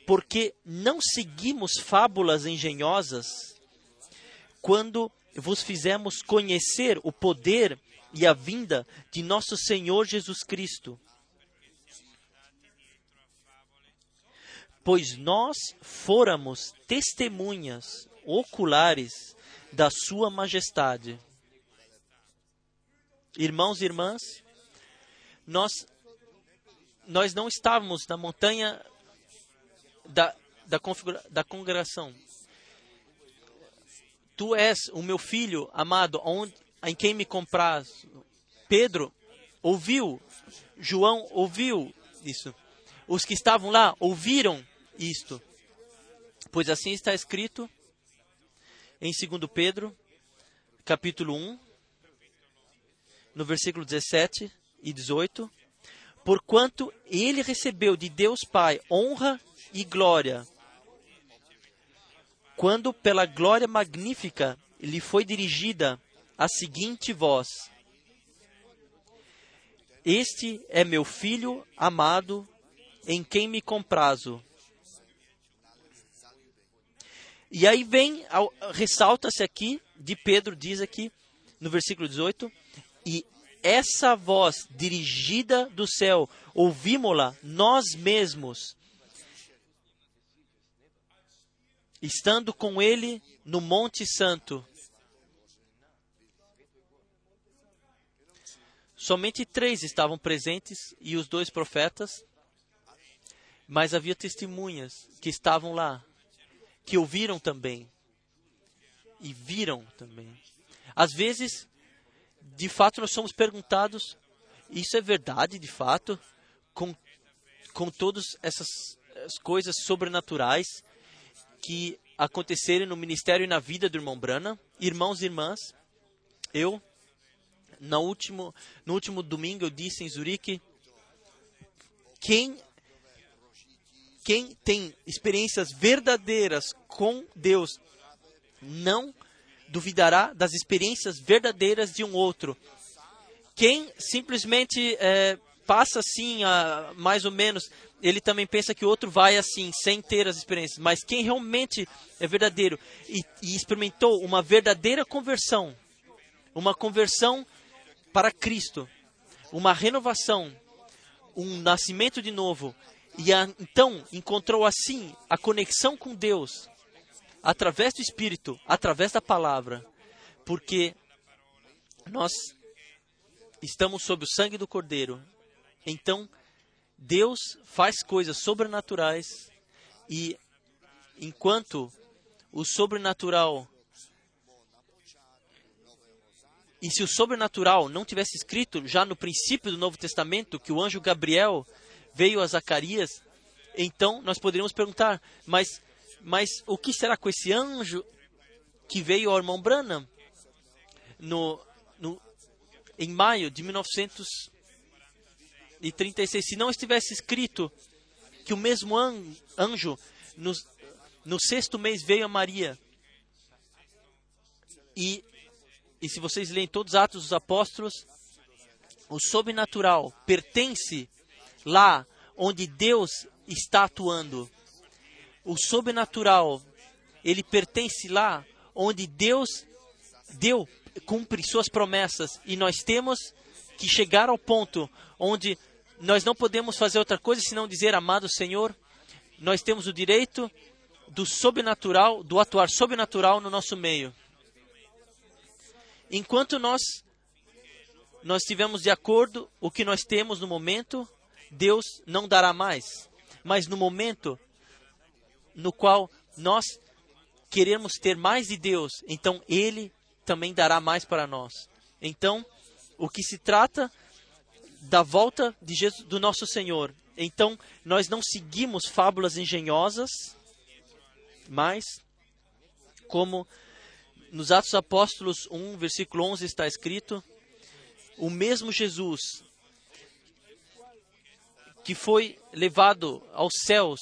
Porque não seguimos fábulas engenhosas quando vos fizemos conhecer o poder e a vinda de nosso Senhor Jesus Cristo. Pois nós fôramos testemunhas oculares da Sua Majestade. Irmãos e irmãs, nós, nós não estávamos na montanha da, da, da congregação. Tu és o meu filho amado, onde, em quem me compras. Pedro ouviu, João ouviu isso. Os que estavam lá ouviram isto. Pois assim está escrito em 2 Pedro, capítulo 1, no versículo 17 e 18. Porquanto ele recebeu de Deus Pai honra e glória, quando pela glória magnífica lhe foi dirigida a seguinte voz: Este é meu filho amado, em quem me comprazo. E aí vem, ressalta-se aqui, de Pedro, diz aqui no versículo 18, e essa voz dirigida do céu, ouvimos-la nós mesmos, estando com ele no Monte Santo. Somente três estavam presentes e os dois profetas, mas havia testemunhas que estavam lá, que ouviram também e viram também. Às vezes, de fato, nós somos perguntados: isso é verdade, de fato, com, com todas essas coisas sobrenaturais que aconteceram no ministério e na vida do irmão Brana? Irmãos e irmãs, eu no último, no último domingo eu disse em Zurique, quem, quem tem experiências verdadeiras com Deus não duvidará das experiências verdadeiras de um outro. Quem simplesmente é, passa assim, a, mais ou menos, ele também pensa que o outro vai assim, sem ter as experiências. Mas quem realmente é verdadeiro e, e experimentou uma verdadeira conversão, uma conversão para Cristo, uma renovação, um nascimento de novo, e a, então encontrou assim a conexão com Deus, através do Espírito, através da palavra, porque nós estamos sob o sangue do Cordeiro. Então, Deus faz coisas sobrenaturais e enquanto o sobrenatural E se o sobrenatural não tivesse escrito já no princípio do Novo Testamento que o anjo Gabriel veio a Zacarias, então nós poderíamos perguntar: mas, mas o que será com esse anjo que veio ao irmão Branham no, no, em maio de 1936? Se não estivesse escrito que o mesmo anjo no, no sexto mês veio a Maria e e se vocês leem todos os Atos dos Apóstolos, o sobrenatural pertence lá onde Deus está atuando. O sobrenatural, ele pertence lá onde Deus deu, cumpre suas promessas. E nós temos que chegar ao ponto onde nós não podemos fazer outra coisa senão dizer, amado Senhor, nós temos o direito do sobrenatural, do atuar sobrenatural no nosso meio. Enquanto nós nós estivermos de acordo o que nós temos no momento, Deus não dará mais. Mas no momento no qual nós queremos ter mais de Deus, então Ele também dará mais para nós. Então, o que se trata da volta de Jesus, do nosso Senhor. Então, nós não seguimos fábulas engenhosas, mas como nos Atos Apóstolos 1, versículo 11 está escrito: o mesmo Jesus que foi levado aos céus,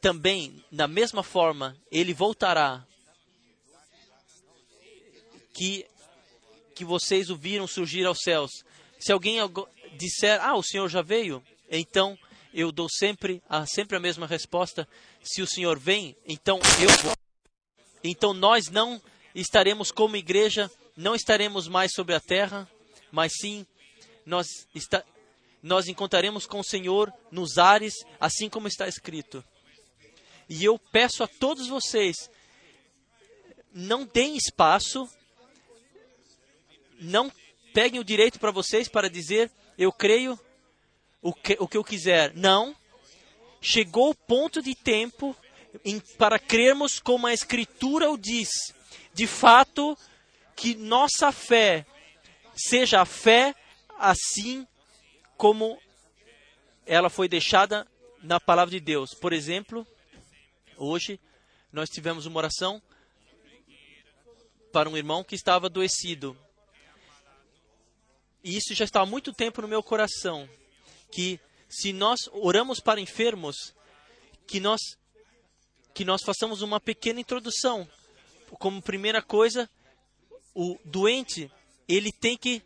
também, da mesma forma, ele voltará. Que, que vocês o viram surgir aos céus. Se alguém disser, ah, o Senhor já veio, então eu dou sempre a, sempre a mesma resposta. Se o Senhor vem, então eu vou. Então nós não estaremos como igreja, não estaremos mais sobre a terra, mas sim nós, está, nós encontraremos com o Senhor nos ares, assim como está escrito. E eu peço a todos vocês, não deem espaço, não peguem o direito para vocês para dizer, eu creio o que, o que eu quiser. Não. Chegou o ponto de tempo em, para crermos como a Escritura o diz de fato, que nossa fé seja a fé assim como ela foi deixada na palavra de Deus. Por exemplo, hoje nós tivemos uma oração para um irmão que estava adoecido. e isso já está há muito tempo no meu coração, que se nós oramos para enfermos, que nós que nós façamos uma pequena introdução. Como primeira coisa, o doente, ele tem que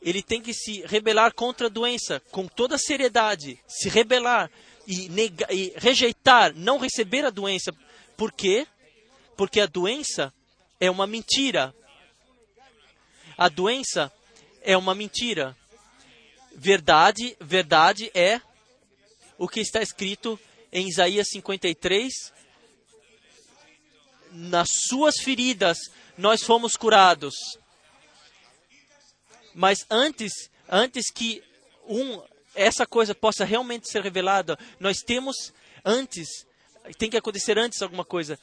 ele tem que se rebelar contra a doença com toda seriedade, se rebelar e, negar, e rejeitar, não receber a doença. Por quê? Porque a doença é uma mentira. A doença é uma mentira. Verdade, verdade é o que está escrito em Isaías 53. Nas suas feridas nós fomos curados. Mas antes, antes que um, essa coisa possa realmente ser revelada, nós temos antes, tem que acontecer antes alguma coisa,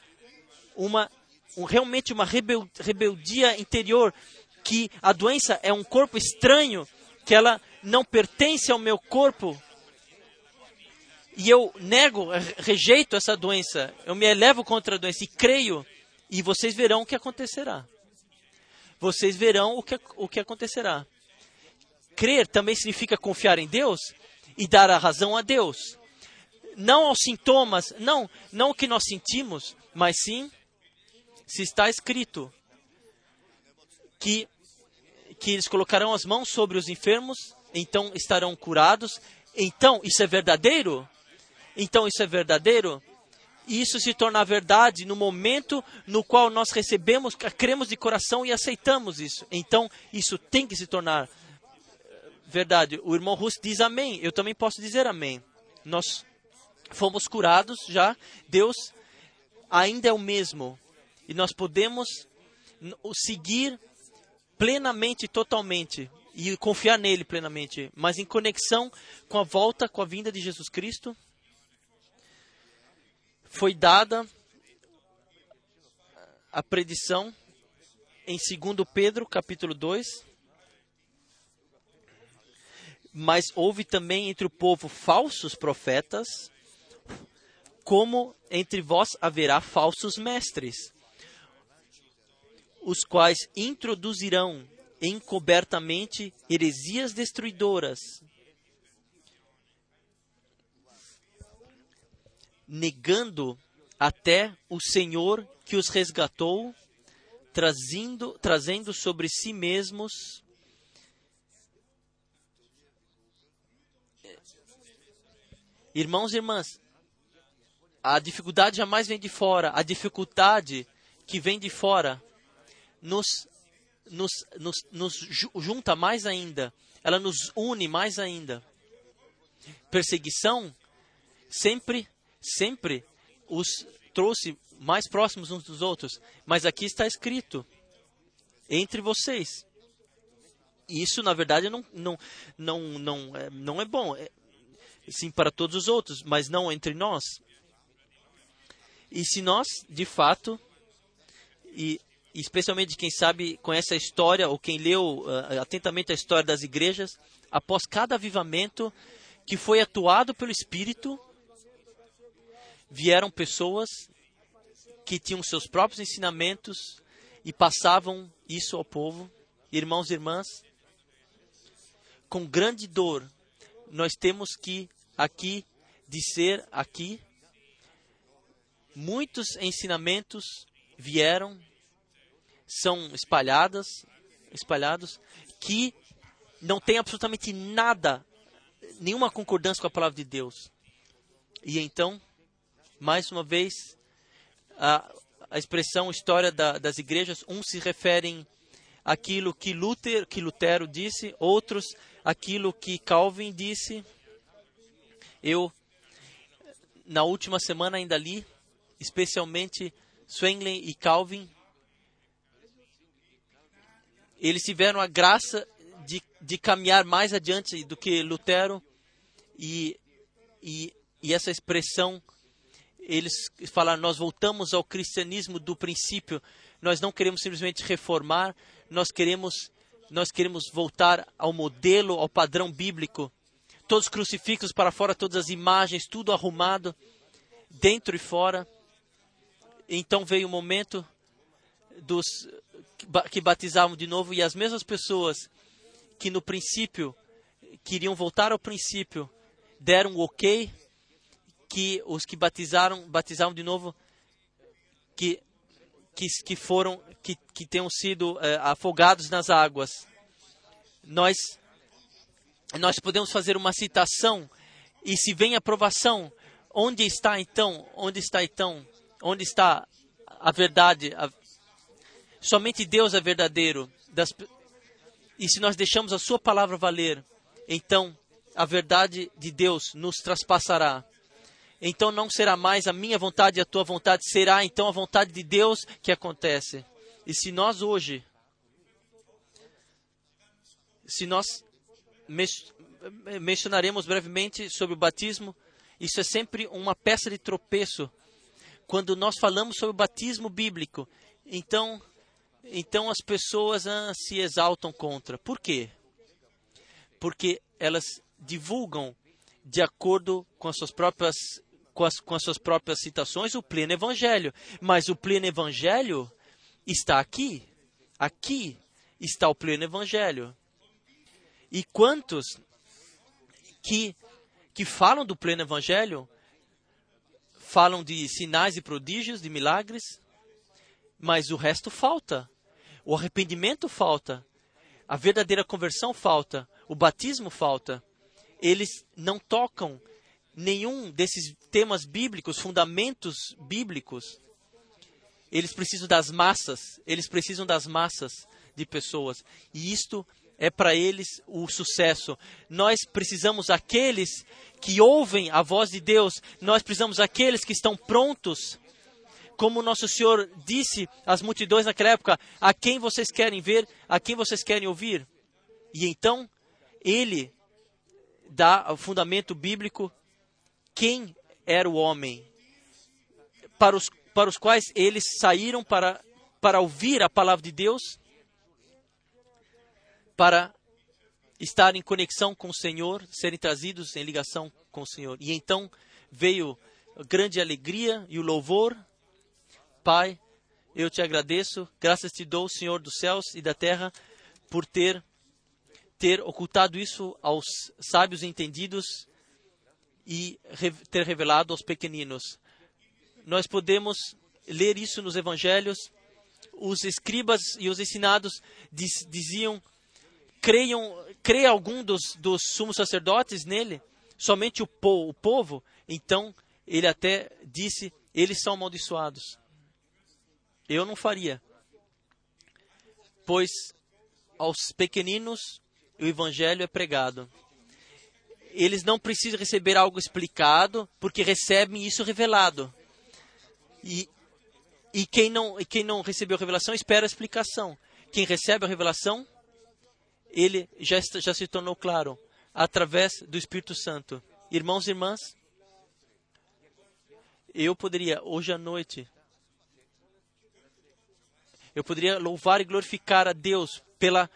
uma um, realmente uma rebel, rebeldia interior, que a doença é um corpo estranho, que ela não pertence ao meu corpo, e eu nego, rejeito essa doença, eu me elevo contra a doença e creio, e vocês verão o que acontecerá vocês verão o que, o que acontecerá. Crer também significa confiar em Deus e dar a razão a Deus. Não aos sintomas, não, não o que nós sentimos, mas sim se está escrito que, que eles colocarão as mãos sobre os enfermos, então estarão curados. Então, isso é verdadeiro? Então, isso é verdadeiro? Isso se torna verdade no momento no qual nós recebemos, cremos de coração e aceitamos isso. Então, isso tem que se tornar eh, verdade. O irmão Russo diz amém. Eu também posso dizer amém. Nós fomos curados já. Deus ainda é o mesmo. E nós podemos seguir plenamente, totalmente. E confiar nele plenamente. Mas em conexão com a volta, com a vinda de Jesus Cristo foi dada a predição em 2 Pedro, capítulo 2. Mas houve também entre o povo falsos profetas, como entre vós haverá falsos mestres, os quais introduzirão encobertamente heresias destruidoras, negando até o Senhor que os resgatou, trazendo, trazendo sobre si mesmos Irmãos e irmãs, a dificuldade jamais vem de fora, a dificuldade que vem de fora nos, nos, nos, nos junta mais ainda, ela nos une mais ainda. Perseguição sempre sempre os trouxe mais próximos uns dos outros, mas aqui está escrito entre vocês. Isso, na verdade, não, não, não, não, é, não é bom. É, sim, para todos os outros, mas não entre nós. E se nós, de fato, e especialmente quem sabe, conhece a história, ou quem leu uh, atentamente a história das igrejas, após cada avivamento que foi atuado pelo Espírito, vieram pessoas que tinham seus próprios ensinamentos e passavam isso ao povo. Irmãos e irmãs, com grande dor, nós temos que aqui dizer aqui muitos ensinamentos vieram são espalhadas espalhados que não tem absolutamente nada nenhuma concordância com a palavra de Deus. E então mais uma vez, a, a expressão história da, das igrejas, uns se referem àquilo que, Luther, que Lutero disse, outros aquilo que Calvin disse. Eu, na última semana ainda li, especialmente Zwingli e Calvin, eles tiveram a graça de, de caminhar mais adiante do que Lutero e, e, e essa expressão eles falaram: nós voltamos ao cristianismo do princípio. Nós não queremos simplesmente reformar, nós queremos nós queremos voltar ao modelo, ao padrão bíblico. Todos crucifixos para fora, todas as imagens, tudo arrumado, dentro e fora. Então veio o momento dos que batizavam de novo e as mesmas pessoas que no princípio queriam voltar ao princípio, deram um ok, que os que batizaram, batizaram de novo, que que, que foram que, que tenham sido é, afogados nas águas. Nós nós podemos fazer uma citação e se vem aprovação, onde está então? Onde está então? Onde está a verdade? A, somente Deus é verdadeiro. Das, e se nós deixamos a sua palavra valer, então a verdade de Deus nos traspassará. Então não será mais a minha vontade e a tua vontade, será então a vontade de Deus que acontece. E se nós hoje, se nós mencionaremos brevemente sobre o batismo, isso é sempre uma peça de tropeço. Quando nós falamos sobre o batismo bíblico, então, então as pessoas ah, se exaltam contra. Por quê? Porque elas divulgam de acordo com as suas próprias com as, com as suas próprias citações o pleno evangelho, mas o pleno evangelho está aqui. Aqui está o pleno evangelho. E quantos que que falam do pleno evangelho falam de sinais e prodígios, de milagres, mas o resto falta. O arrependimento falta. A verdadeira conversão falta. O batismo falta. Eles não tocam nenhum desses temas bíblicos, fundamentos bíblicos. Eles precisam das massas, eles precisam das massas de pessoas. E isto é para eles o sucesso. Nós precisamos aqueles que ouvem a voz de Deus, nós precisamos aqueles que estão prontos. Como nosso Senhor disse às multidões naquela época: a quem vocês querem ver, a quem vocês querem ouvir. E então, ele dá o fundamento bíblico quem era o homem para os, para os quais eles saíram para, para ouvir a palavra de Deus, para estar em conexão com o Senhor, serem trazidos em ligação com o Senhor. E então veio grande alegria e o louvor. Pai, eu te agradeço, graças te dou, Senhor dos céus e da terra, por ter ter ocultado isso aos sábios entendidos e ter revelado aos pequeninos. Nós podemos ler isso nos evangelhos. Os escribas e os ensinados diz, diziam: creiam, creia algum dos, dos sumos sacerdotes nele? Somente o, po, o povo? Então ele até disse: eles são amaldiçoados. Eu não faria, pois aos pequeninos o evangelho é pregado eles não precisam receber algo explicado, porque recebem isso revelado. E, e quem, não, quem não recebeu a revelação espera a explicação. Quem recebe a revelação, ele já, já se tornou claro através do Espírito Santo. Irmãos e irmãs, eu poderia hoje à noite eu poderia louvar e glorificar a Deus pela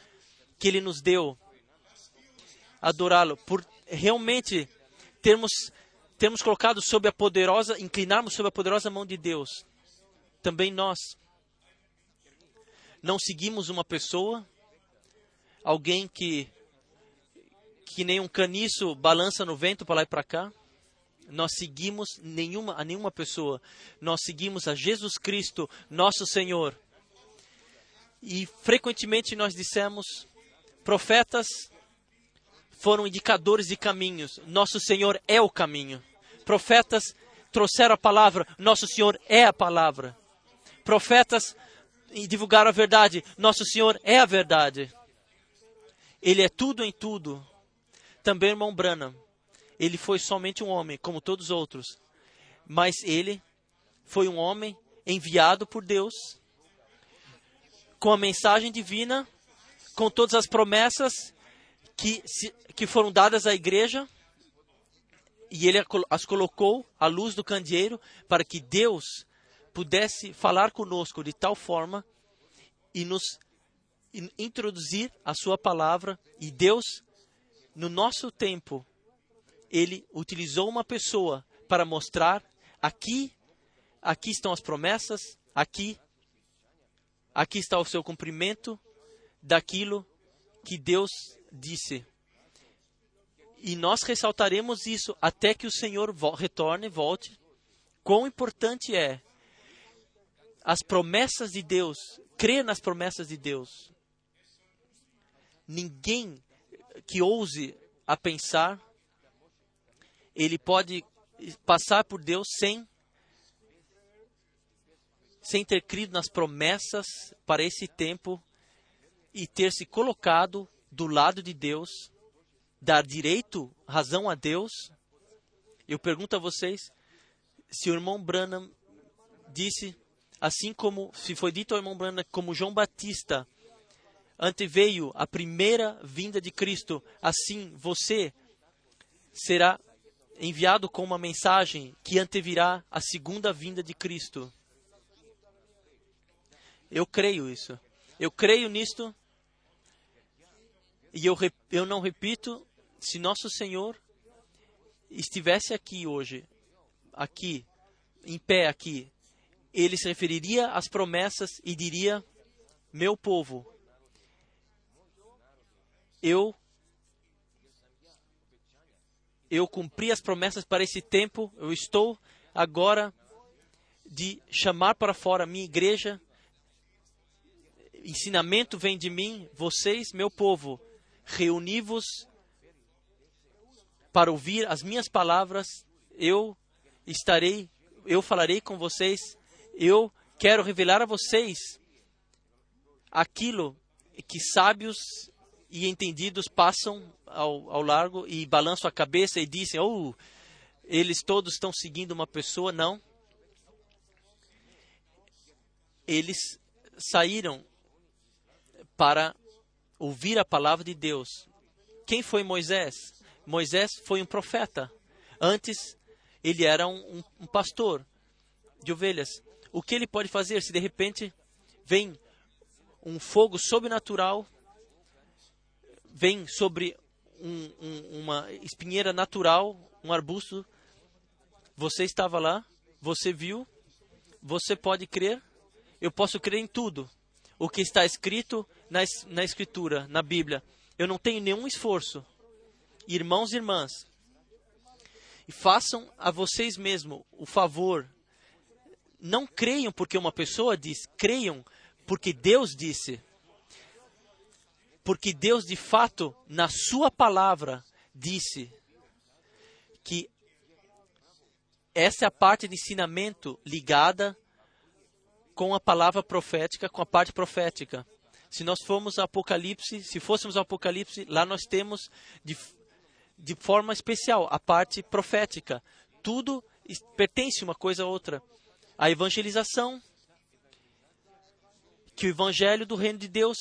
que ele nos deu, adorá-lo por realmente termos, termos colocado sob a poderosa, inclinarmos sob a poderosa mão de Deus. Também nós não seguimos uma pessoa, alguém que que nem um caniço balança no vento para lá e para cá. Nós seguimos nenhuma, a nenhuma pessoa. Nós seguimos a Jesus Cristo, nosso Senhor. E frequentemente nós dissemos, profetas foram indicadores de caminhos. Nosso Senhor é o caminho. Profetas trouxeram a palavra. Nosso Senhor é a palavra. Profetas divulgaram a verdade. Nosso Senhor é a verdade. Ele é tudo em tudo. Também irmão Branham. Ele foi somente um homem, como todos os outros. Mas ele foi um homem enviado por Deus com a mensagem divina, com todas as promessas que, se, que foram dadas à igreja e ele as colocou à luz do candeeiro para que Deus pudesse falar conosco de tal forma e nos introduzir a sua palavra. E Deus no nosso tempo ele utilizou uma pessoa para mostrar aqui aqui estão as promessas aqui aqui está o seu cumprimento daquilo que Deus disse. E nós ressaltaremos isso até que o Senhor retorne, volte. Quão importante é as promessas de Deus, crer nas promessas de Deus. Ninguém que ouse a pensar, ele pode passar por Deus sem sem ter crido nas promessas para esse tempo e ter se colocado do lado de Deus, dar direito, razão a Deus. Eu pergunto a vocês se o irmão Branham disse, assim como se foi dito ao irmão Branham, como João Batista anteveio a primeira vinda de Cristo, assim você será enviado com uma mensagem que antevirá a segunda vinda de Cristo. Eu creio isso. Eu creio nisto. E eu, eu não repito, se nosso Senhor estivesse aqui hoje, aqui, em pé aqui, ele se referiria às promessas e diria: Meu povo, eu eu cumpri as promessas para esse tempo, eu estou agora de chamar para fora a minha igreja. Ensinamento vem de mim, vocês, meu povo, reuni-vos para ouvir as minhas palavras. Eu estarei, eu falarei com vocês. Eu quero revelar a vocês aquilo que sábios e entendidos passam ao, ao largo e balançam a cabeça e dizem: Oh, eles todos estão seguindo uma pessoa. Não. Eles saíram para ouvir a palavra de Deus. Quem foi Moisés? Moisés foi um profeta. Antes, ele era um, um, pastor de ovelhas. O que ele pode fazer se de repente vem um fogo sobrenatural vem sobre um, um, uma espinheira natural, um arbusto. Você estava lá, você viu, você pode crer. Eu posso crer em tudo. O que está escrito na, na Escritura, na Bíblia. Eu não tenho nenhum esforço. Irmãos e irmãs, façam a vocês mesmos o favor. Não creiam porque uma pessoa diz, creiam porque Deus disse. Porque Deus, de fato, na Sua palavra, disse que essa é a parte de ensinamento ligada com a palavra profética, com a parte profética. Se nós formos ao Apocalipse, se fôssemos ao Apocalipse, lá nós temos de, de forma especial a parte profética. Tudo pertence uma coisa a outra. A evangelização, que o evangelho do reino de Deus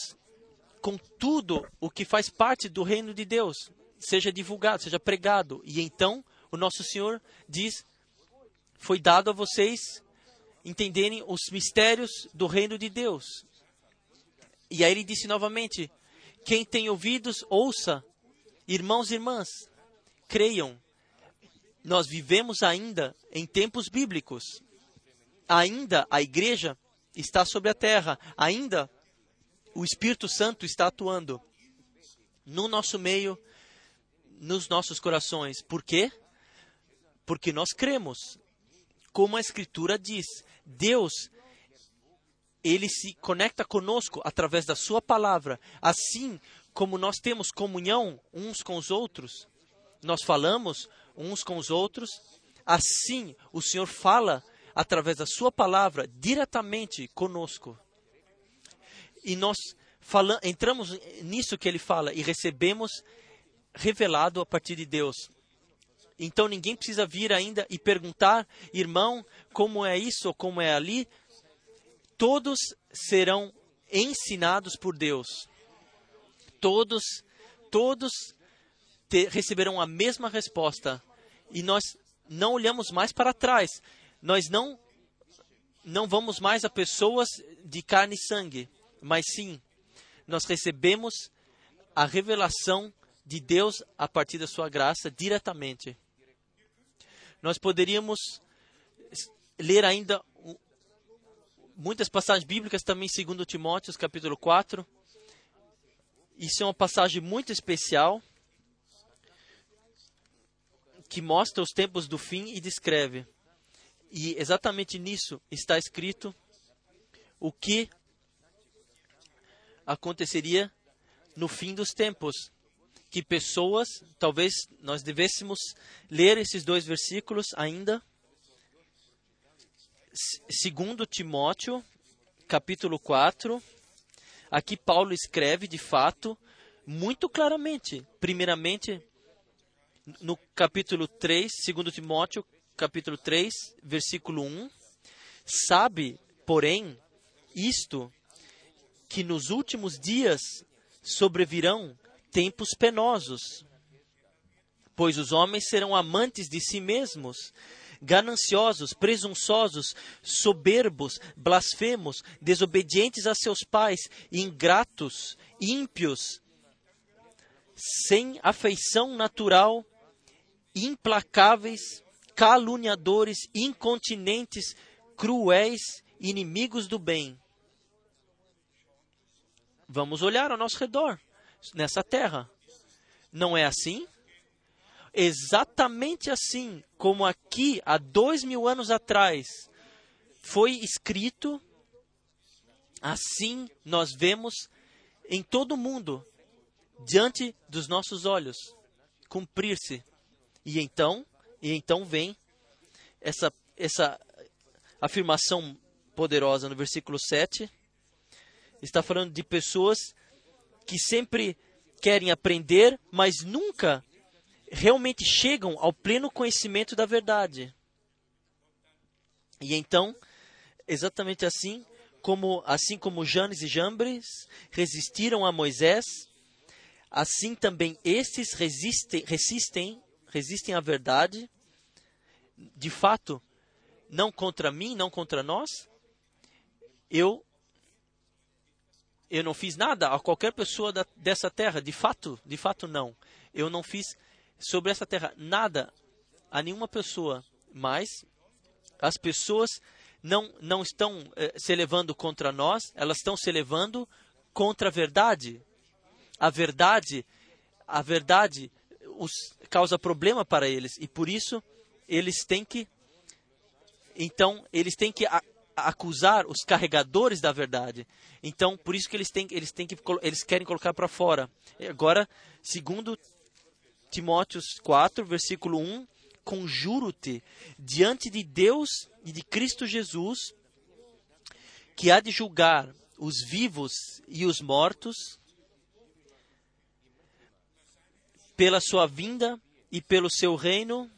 com tudo o que faz parte do reino de Deus seja divulgado, seja pregado. E então o nosso Senhor diz: Foi dado a vocês entenderem os mistérios do reino de Deus. E aí ele disse novamente: Quem tem ouvidos, ouça. Irmãos e irmãs, creiam. Nós vivemos ainda em tempos bíblicos. Ainda a igreja está sobre a terra. Ainda o Espírito Santo está atuando no nosso meio, nos nossos corações. Por quê? Porque nós cremos. Como a Escritura diz, Deus, ele se conecta conosco através da Sua palavra. Assim como nós temos comunhão uns com os outros, nós falamos uns com os outros, assim o Senhor fala através da Sua palavra diretamente conosco e nós entramos nisso que ele fala e recebemos revelado a partir de Deus. Então ninguém precisa vir ainda e perguntar, irmão, como é isso ou como é ali. Todos serão ensinados por Deus. Todos, todos te, receberão a mesma resposta. E nós não olhamos mais para trás. Nós não não vamos mais a pessoas de carne e sangue mas sim, nós recebemos a revelação de Deus a partir da sua graça diretamente. Nós poderíamos ler ainda muitas passagens bíblicas também, segundo Timóteo, capítulo 4. Isso é uma passagem muito especial que mostra os tempos do fim e descreve. E exatamente nisso está escrito o que aconteceria no fim dos tempos. Que pessoas, talvez nós devêssemos ler esses dois versículos ainda. Segundo Timóteo, capítulo 4, aqui Paulo escreve de fato muito claramente. Primeiramente, no capítulo 3, segundo Timóteo, capítulo 3, versículo 1, sabe, porém, isto que nos últimos dias sobrevirão tempos penosos, pois os homens serão amantes de si mesmos, gananciosos, presunçosos, soberbos, blasfemos, desobedientes a seus pais, ingratos, ímpios, sem afeição natural, implacáveis, caluniadores, incontinentes, cruéis, inimigos do bem. Vamos olhar ao nosso redor, nessa terra. Não é assim? Exatamente assim como aqui, há dois mil anos atrás, foi escrito, assim nós vemos em todo o mundo, diante dos nossos olhos, cumprir-se. E então, e então vem essa, essa afirmação poderosa no versículo 7 está falando de pessoas que sempre querem aprender, mas nunca realmente chegam ao pleno conhecimento da verdade. E então, exatamente assim, como assim como Janes e Jambres resistiram a Moisés, assim também estes resistem, resistem, resistem à verdade. De fato, não contra mim, não contra nós. Eu eu não fiz nada a qualquer pessoa da, dessa terra, de fato, de fato não. Eu não fiz sobre essa terra nada a nenhuma pessoa, mas as pessoas não, não estão eh, se elevando contra nós, elas estão se elevando contra a verdade. A verdade, a verdade os causa problema para eles e por isso eles têm que então eles têm que acusar os carregadores da verdade. Então, por isso que eles têm, eles têm que eles querem colocar para fora. Agora, segundo Timóteo 4, versículo 1, conjuro-te diante de Deus e de Cristo Jesus, que há de julgar os vivos e os mortos pela sua vinda e pelo seu reino,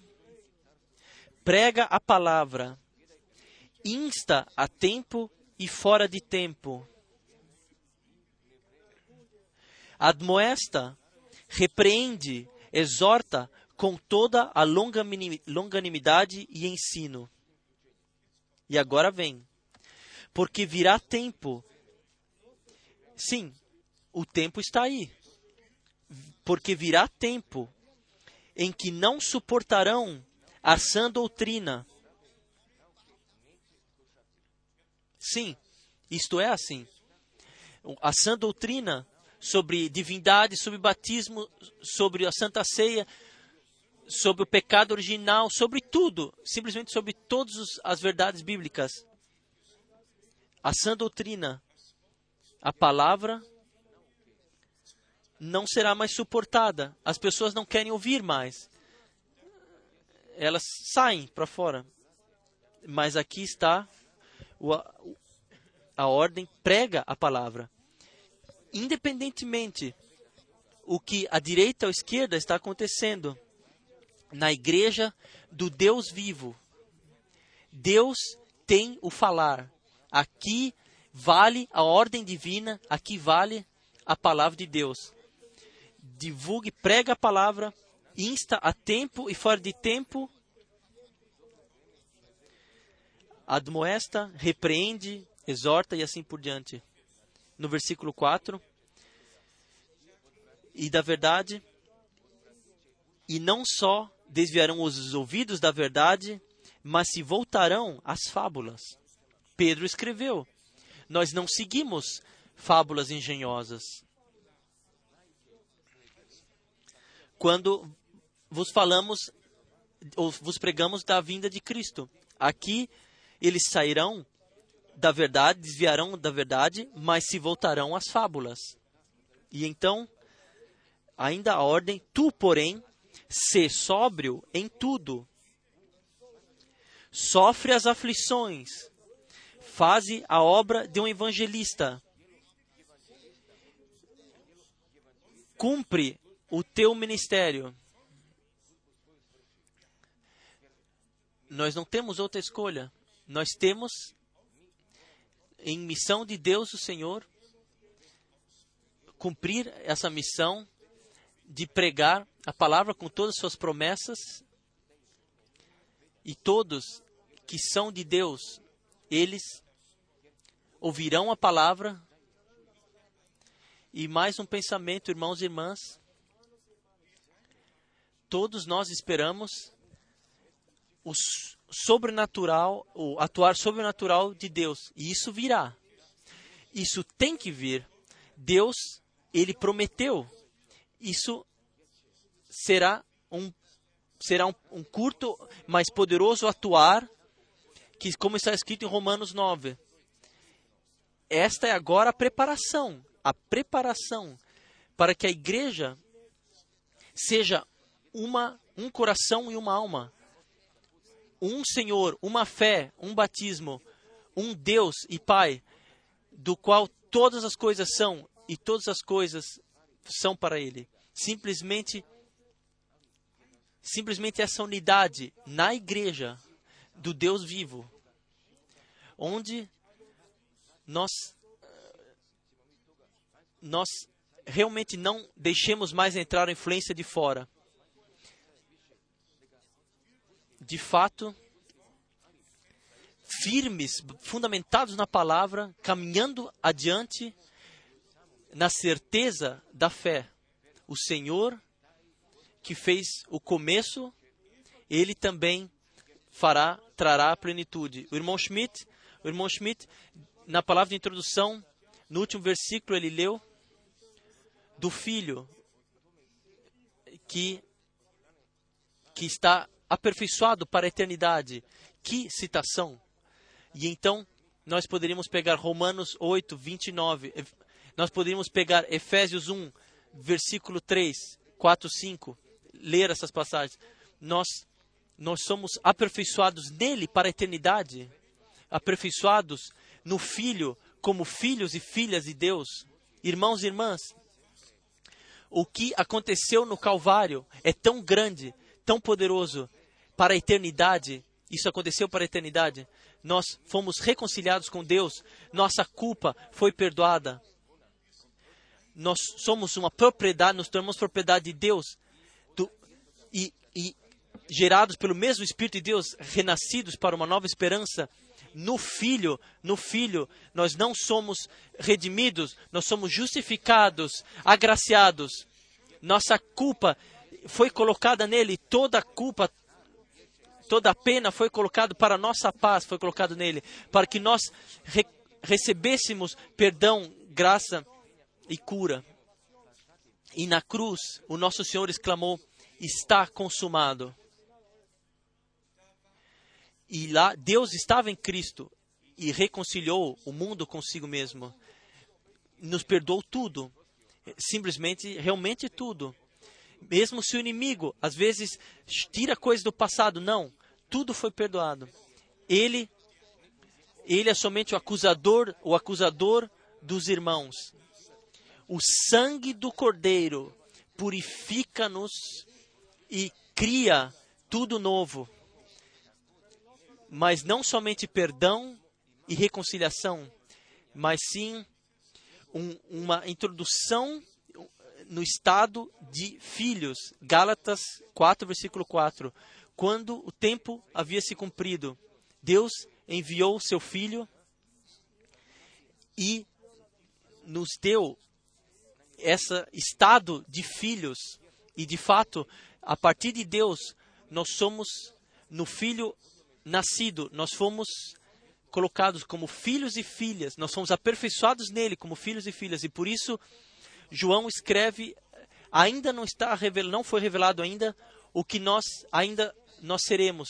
prega a palavra insta a tempo e fora de tempo. Admoesta, repreende, exorta com toda a longanimidade e ensino. E agora vem. Porque virá tempo. Sim, o tempo está aí. Porque virá tempo em que não suportarão a sã doutrina Sim, isto é assim. A sã doutrina sobre divindade, sobre batismo, sobre a Santa Ceia, sobre o pecado original, sobre tudo, simplesmente sobre todas as verdades bíblicas. A sã doutrina, a palavra, não será mais suportada. As pessoas não querem ouvir mais. Elas saem para fora. Mas aqui está a ordem prega a palavra. Independentemente o que à direita ou à esquerda está acontecendo na igreja do Deus vivo. Deus tem o falar. Aqui vale a ordem divina, aqui vale a palavra de Deus. Divulgue, prega a palavra, insta a tempo e fora de tempo admoesta, repreende, exorta e assim por diante. No versículo 4, e da verdade, e não só desviarão os ouvidos da verdade, mas se voltarão às fábulas. Pedro escreveu: Nós não seguimos fábulas engenhosas. quando vos falamos ou vos pregamos da vinda de Cristo. Aqui eles sairão da verdade, desviarão da verdade, mas se voltarão às fábulas. E então, ainda a ordem, tu, porém, se sóbrio em tudo. Sofre as aflições. Faze a obra de um evangelista. Cumpre o teu ministério. Nós não temos outra escolha. Nós temos, em missão de Deus, o Senhor, cumprir essa missão de pregar a palavra com todas as suas promessas. E todos que são de Deus, eles ouvirão a palavra. E mais um pensamento, irmãos e irmãs. Todos nós esperamos o sobrenatural, o atuar sobrenatural de Deus. E isso virá. Isso tem que vir. Deus, ele prometeu. Isso será um será um, um curto, mas poderoso atuar, que como está escrito em Romanos 9. Esta é agora a preparação, a preparação para que a igreja seja uma um coração e uma alma um Senhor, uma fé, um batismo, um Deus e Pai, do qual todas as coisas são e todas as coisas são para Ele. Simplesmente, simplesmente essa unidade na igreja do Deus vivo, onde nós nós realmente não deixemos mais entrar a influência de fora de fato, firmes, fundamentados na palavra, caminhando adiante na certeza da fé. O Senhor que fez o começo, ele também fará, trará a plenitude. O irmão Schmidt, o irmão Schmidt, na palavra de introdução, no último versículo ele leu do filho que que está aperfeiçoado para a eternidade. Que citação! E então, nós poderíamos pegar Romanos 8, 29, nós poderíamos pegar Efésios 1, versículo 3, 4, 5, ler essas passagens. Nós, nós somos aperfeiçoados nele para a eternidade, aperfeiçoados no Filho, como filhos e filhas de Deus. Irmãos e irmãs, o que aconteceu no Calvário é tão grande, tão poderoso, para a eternidade. Isso aconteceu para a eternidade. Nós fomos reconciliados com Deus. Nossa culpa foi perdoada. Nós somos uma propriedade, nos tornamos propriedade de Deus. Do, e, e gerados pelo mesmo Espírito de Deus, renascidos para uma nova esperança. No Filho, no Filho, nós não somos redimidos, nós somos justificados, agraciados. Nossa culpa foi colocada nele, toda a culpa, toda a pena foi colocado para a nossa paz, foi colocado nele, para que nós re recebêssemos perdão, graça e cura. E na cruz, o nosso Senhor exclamou: Está consumado. E lá, Deus estava em Cristo e reconciliou o mundo consigo mesmo. Nos perdoou tudo. Simplesmente, realmente tudo. Mesmo se o inimigo, às vezes, tira coisas do passado, não tudo foi perdoado. Ele ele é somente o acusador, o acusador dos irmãos. O sangue do Cordeiro purifica-nos e cria tudo novo. Mas não somente perdão e reconciliação, mas sim um, uma introdução no estado de filhos. Gálatas 4, versículo 4 quando o tempo havia se cumprido, Deus enviou seu filho e nos deu esse estado de filhos. E de fato, a partir de Deus, nós somos no filho nascido, nós fomos colocados como filhos e filhas, nós somos aperfeiçoados nele como filhos e filhas. E por isso, João escreve ainda não está revelado, não foi revelado ainda o que nós ainda nós seremos.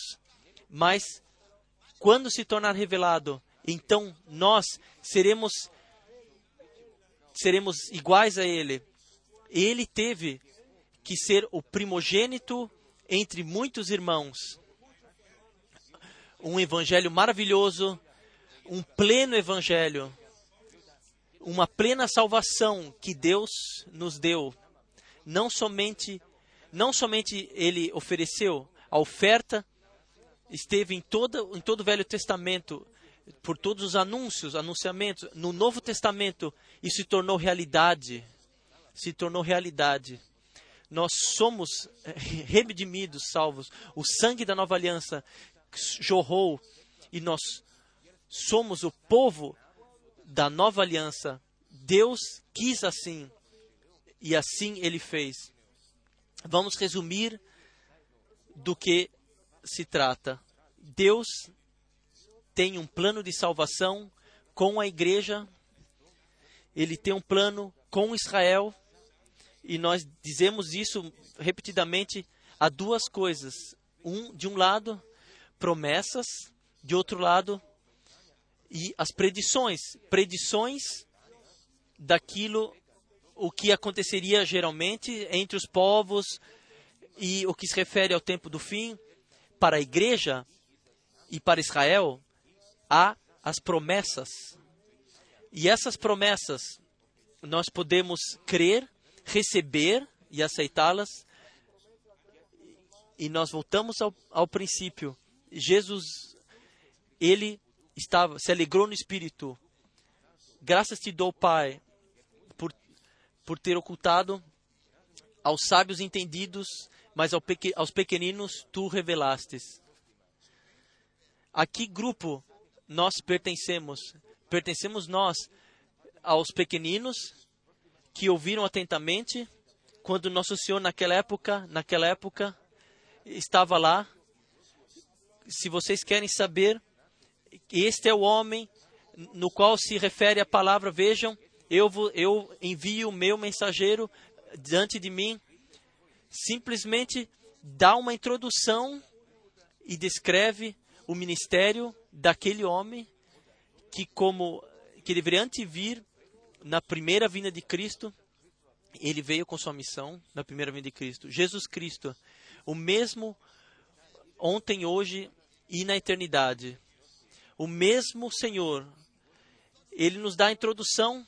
Mas quando se tornar revelado, então nós seremos seremos iguais a ele. Ele teve que ser o primogênito entre muitos irmãos. Um evangelho maravilhoso, um pleno evangelho, uma plena salvação que Deus nos deu. Não somente não somente ele ofereceu a oferta esteve em todo em todo o Velho Testamento por todos os anúncios, anunciamentos no Novo Testamento isso se tornou realidade. Se tornou realidade nós somos eh, redimidos, salvos. O sangue da nova aliança jorrou e nós somos o povo da nova aliança. Deus quis assim e assim ele fez. Vamos resumir do que se trata. Deus tem um plano de salvação com a igreja, ele tem um plano com Israel e nós dizemos isso repetidamente a duas coisas. Um, de um lado, promessas, de outro lado, e as predições, predições daquilo o que aconteceria geralmente entre os povos e o que se refere ao tempo do fim para a igreja e para Israel há as promessas. E essas promessas nós podemos crer receber e aceitá-las. E nós voltamos ao, ao princípio. Jesus, ele estava, se alegrou no Espírito. Graças te dou, Pai, por, por ter ocultado aos sábios entendidos, mas aos pequeninos tu revelastes. A que grupo nós pertencemos? Pertencemos nós aos pequeninos que ouviram atentamente quando nosso Senhor naquela época, naquela época estava lá. Se vocês querem saber, este é o homem no qual se refere a palavra, vejam, eu, eu envio o meu mensageiro diante de mim. Simplesmente dá uma introdução e descreve o ministério daquele homem que como que deveria antivir na primeira vinda de Cristo, ele veio com sua missão na primeira vinda de Cristo. Jesus Cristo, o mesmo ontem, hoje e na eternidade. O mesmo Senhor, ele nos dá a introdução,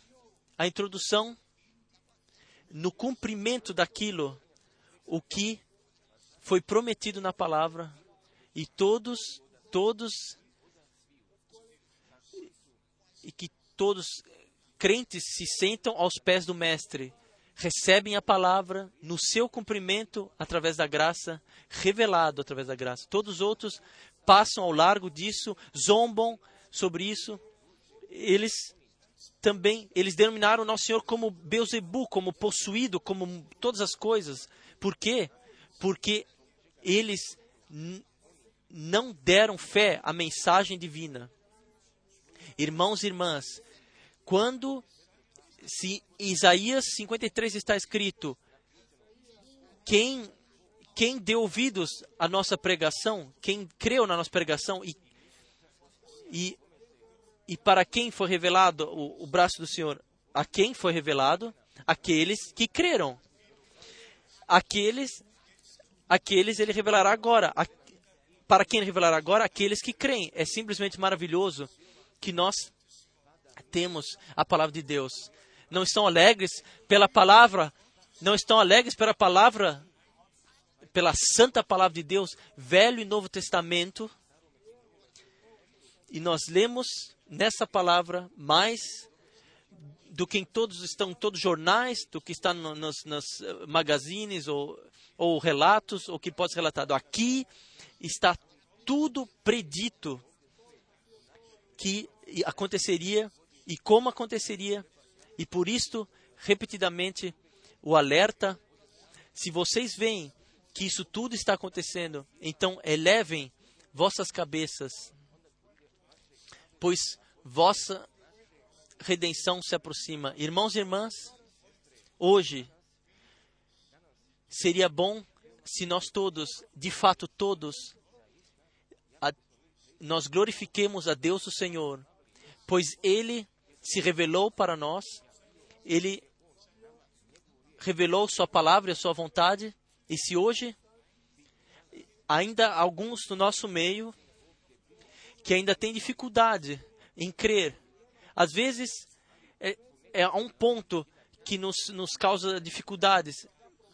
a introdução no cumprimento daquilo o que foi prometido na palavra e todos, todos e que todos crentes se sentam aos pés do Mestre, recebem a palavra no seu cumprimento através da graça, revelado através da graça. Todos os outros passam ao largo disso, zombam sobre isso. Eles também, eles denominaram o nosso Senhor como Beuzebu, como possuído, como todas as coisas. Por quê? Porque eles não deram fé à mensagem divina. Irmãos e irmãs, quando se Isaías 53 está escrito, quem quem deu ouvidos à nossa pregação, quem creu na nossa pregação e e, e para quem foi revelado o, o braço do Senhor? A quem foi revelado? Aqueles que creram. Aqueles aqueles ele revelará agora. A, para quem ele revelará agora? Aqueles que creem. É simplesmente maravilhoso que nós temos a palavra de Deus. Não estão alegres pela palavra, não estão alegres pela palavra, pela santa palavra de Deus, Velho e Novo Testamento. E nós lemos nessa palavra mais do que em todos estão todos os jornais, do que está no, nos, nos eh, magazines ou, ou relatos, ou que pode ser relatado. Aqui está tudo predito que aconteceria e como aconteceria. E por isto, repetidamente, o alerta: se vocês veem que isso tudo está acontecendo, então elevem vossas cabeças, pois vossa redenção se aproxima. Irmãos e irmãs, hoje seria bom se nós todos, de fato todos, a, nós glorifiquemos a Deus o Senhor, pois Ele se revelou para nós, Ele revelou Sua palavra e Sua vontade, e se hoje ainda alguns no nosso meio que ainda têm dificuldade em crer, às vezes é, é um ponto que nos, nos causa dificuldades.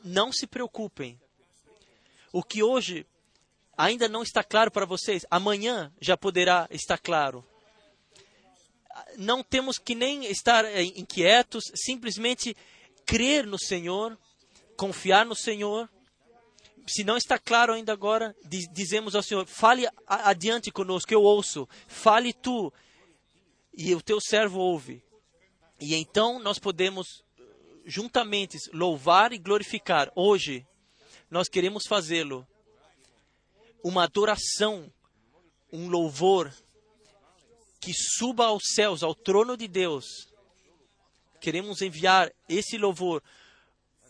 Não se preocupem. O que hoje ainda não está claro para vocês, amanhã já poderá estar claro. Não temos que nem estar é, inquietos, simplesmente crer no Senhor, confiar no Senhor. Se não está claro ainda agora, dizemos ao Senhor: fale adiante conosco, eu ouço, fale tu, e o teu servo ouve. E então nós podemos juntamente louvar e glorificar. Hoje nós queremos fazê-lo uma adoração, um louvor que suba aos céus, ao trono de Deus. Queremos enviar esse louvor,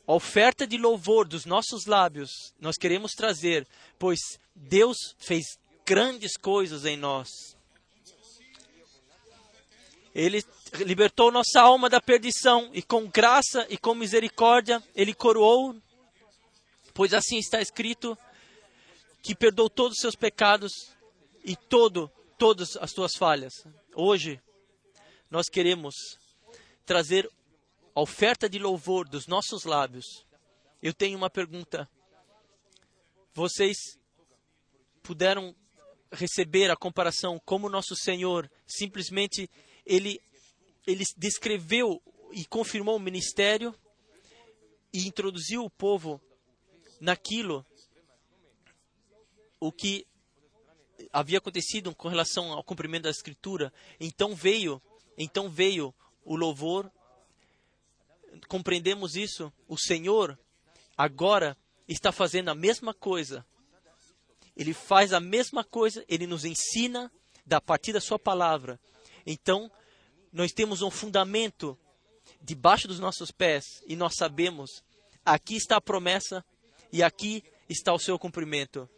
a oferta de louvor dos nossos lábios, nós queremos trazer, pois Deus fez grandes coisas em nós. Ele libertou nossa alma da perdição e com graça e com misericórdia ele coroou, pois assim está escrito, que perdoou todos os seus pecados e todo, todas as tuas falhas. Hoje nós queremos trazer a oferta de louvor dos nossos lábios. Eu tenho uma pergunta. Vocês puderam receber a comparação como nosso Senhor simplesmente ele, ele descreveu e confirmou o ministério e introduziu o povo naquilo o que havia acontecido com relação ao cumprimento da escritura. Então veio, então veio o louvor. Compreendemos isso? O Senhor agora está fazendo a mesma coisa. Ele faz a mesma coisa, ele nos ensina da partir da sua palavra. Então, nós temos um fundamento debaixo dos nossos pés e nós sabemos, aqui está a promessa e aqui está o seu cumprimento.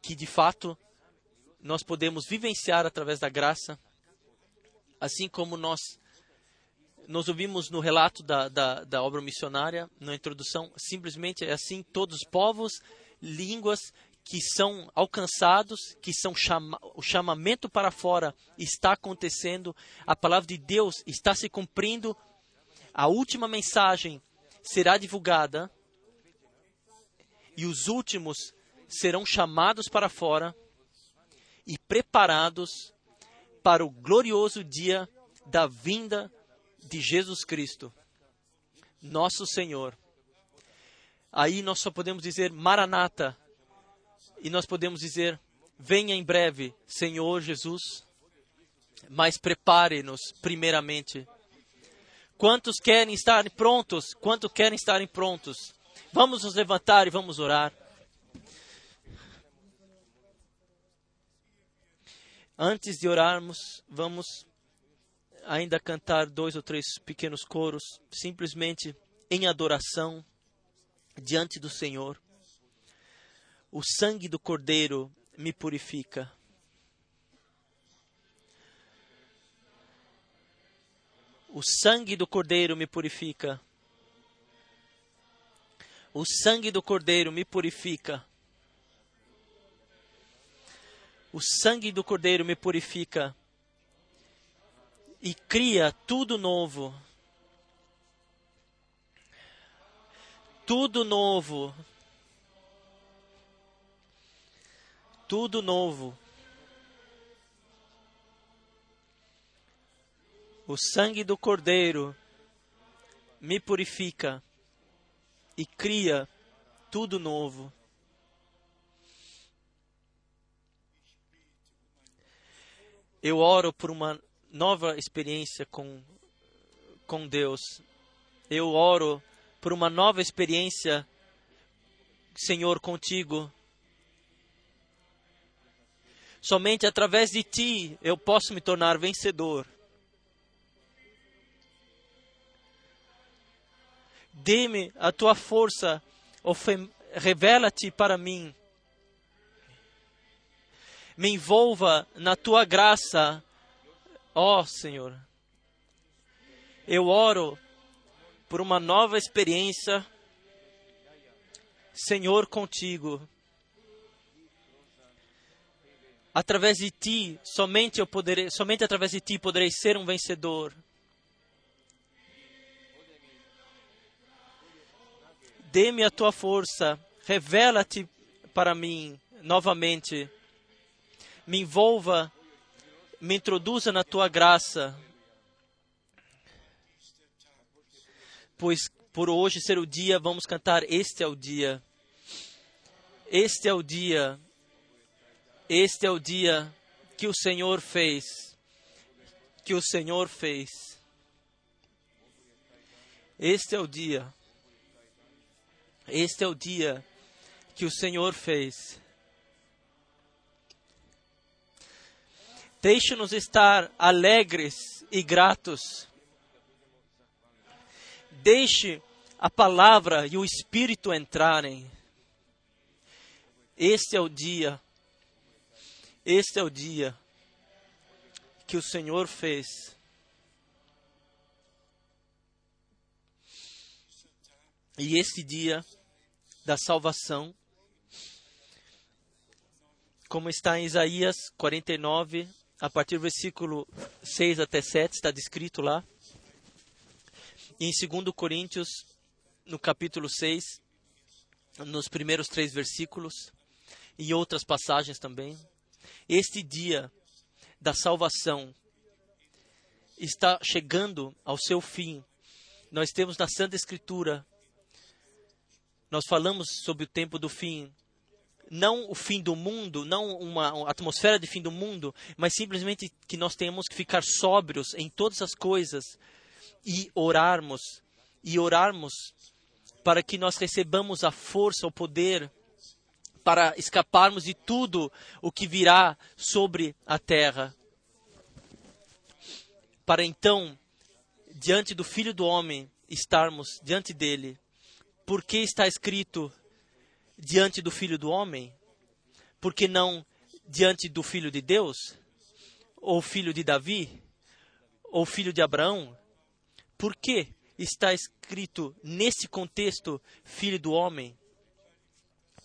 Que de fato nós podemos vivenciar através da graça, assim como nós nós ouvimos no relato da, da, da obra missionária, na introdução, simplesmente é assim: todos os povos, línguas que são alcançados, que são chama, o chamamento para fora está acontecendo, a palavra de Deus está se cumprindo, a última mensagem será divulgada e os últimos serão chamados para fora e preparados para o glorioso dia da vinda de Jesus Cristo, nosso Senhor. Aí nós só podemos dizer Maranata, e nós podemos dizer: venha em breve, Senhor Jesus, mas prepare-nos primeiramente. Quantos querem estar prontos? Quantos querem estar prontos? Vamos nos levantar e vamos orar. Antes de orarmos, vamos ainda cantar dois ou três pequenos coros, simplesmente em adoração diante do Senhor. O sangue do Cordeiro me purifica. O sangue do Cordeiro me purifica. O sangue do Cordeiro me purifica. O sangue do Cordeiro me purifica e cria tudo novo. Tudo novo. Tudo novo. O sangue do Cordeiro me purifica e cria tudo novo. Eu oro por uma nova experiência com, com Deus. Eu oro por uma nova experiência, Senhor, contigo. Somente através de ti eu posso me tornar vencedor. Dê-me a tua força, revela-te para mim. Me envolva na tua graça, ó Senhor. Eu oro por uma nova experiência, Senhor, contigo. Através de ti, somente eu poderei, somente através de ti poderei ser um vencedor. Dê-me a tua força, revela-te para mim novamente. Me envolva, me introduza na tua graça. Pois por hoje ser o dia, vamos cantar Este é o dia. Este é o dia. Este é o dia que o Senhor fez. Que o Senhor fez. Este é o dia este é o dia que o Senhor fez. Deixe-nos estar alegres e gratos. Deixe a palavra e o Espírito entrarem. Este é o dia, este é o dia que o Senhor fez. E esse dia da salvação, como está em Isaías 49, a partir do versículo 6 até 7, está descrito lá. E em 2 Coríntios, no capítulo 6, nos primeiros três versículos, e outras passagens também. Este dia da salvação está chegando ao seu fim. Nós temos na Santa Escritura nós falamos sobre o tempo do fim, não o fim do mundo, não uma atmosfera de fim do mundo, mas simplesmente que nós temos que ficar sóbrios em todas as coisas e orarmos, e orarmos para que nós recebamos a força, o poder para escaparmos de tudo o que virá sobre a terra. Para então, diante do Filho do Homem, estarmos diante dele por que está escrito diante do Filho do Homem? Por que não diante do Filho de Deus? Ou filho de Davi? Ou filho de Abraão? Por que está escrito nesse contexto Filho do Homem?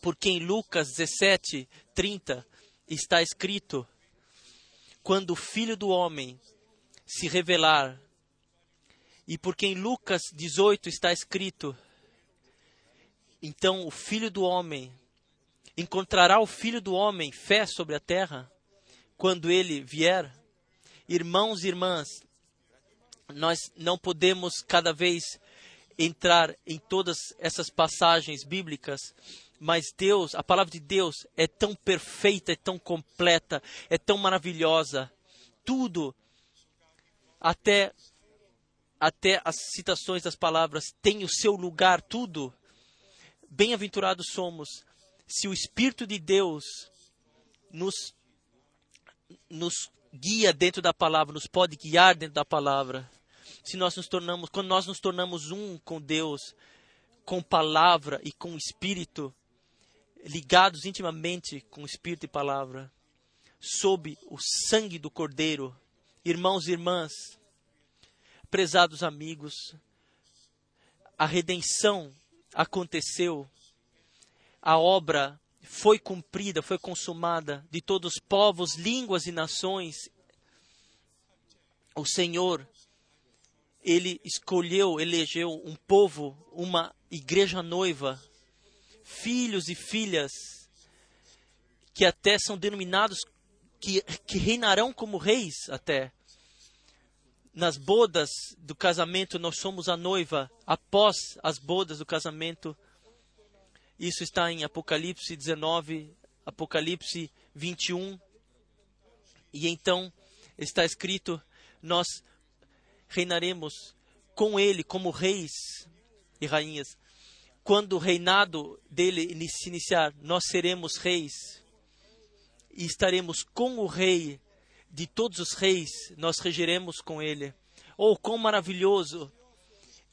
Porque em Lucas 17, 30 está escrito: quando o Filho do Homem se revelar. E porque em Lucas 18 está escrito então o filho do homem encontrará o filho do homem fé sobre a terra quando ele vier. Irmãos e irmãs, nós não podemos cada vez entrar em todas essas passagens bíblicas, mas Deus, a palavra de Deus é tão perfeita, é tão completa, é tão maravilhosa. Tudo, até até as citações das palavras tem o seu lugar, tudo Bem-aventurados somos se o Espírito de Deus nos, nos guia dentro da palavra, nos pode guiar dentro da palavra. Se nós nos tornamos, quando nós nos tornamos um com Deus, com palavra e com Espírito, ligados intimamente com Espírito e palavra, sob o sangue do Cordeiro, irmãos e irmãs, prezados amigos, a redenção aconteceu, a obra foi cumprida, foi consumada de todos os povos, línguas e nações. O Senhor, Ele escolheu, elegeu um povo, uma igreja noiva, filhos e filhas, que até são denominados, que, que reinarão como reis até nas bodas do casamento, nós somos a noiva. Após as bodas do casamento, isso está em Apocalipse 19, Apocalipse 21. E então está escrito: nós reinaremos com ele como reis e rainhas. Quando o reinado dele se iniciar, nós seremos reis e estaremos com o rei de todos os reis, nós regeremos com ele. Oh, quão maravilhoso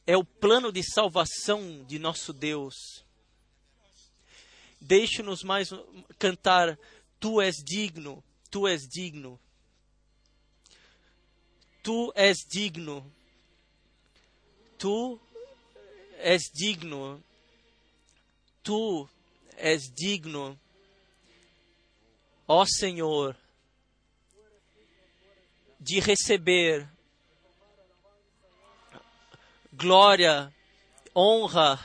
é o plano de salvação de nosso Deus. Deixe-nos mais cantar: Tu és digno, Tu és digno. Tu és digno. Tu és digno. Tu és digno. Ó Senhor, de receber glória, honra,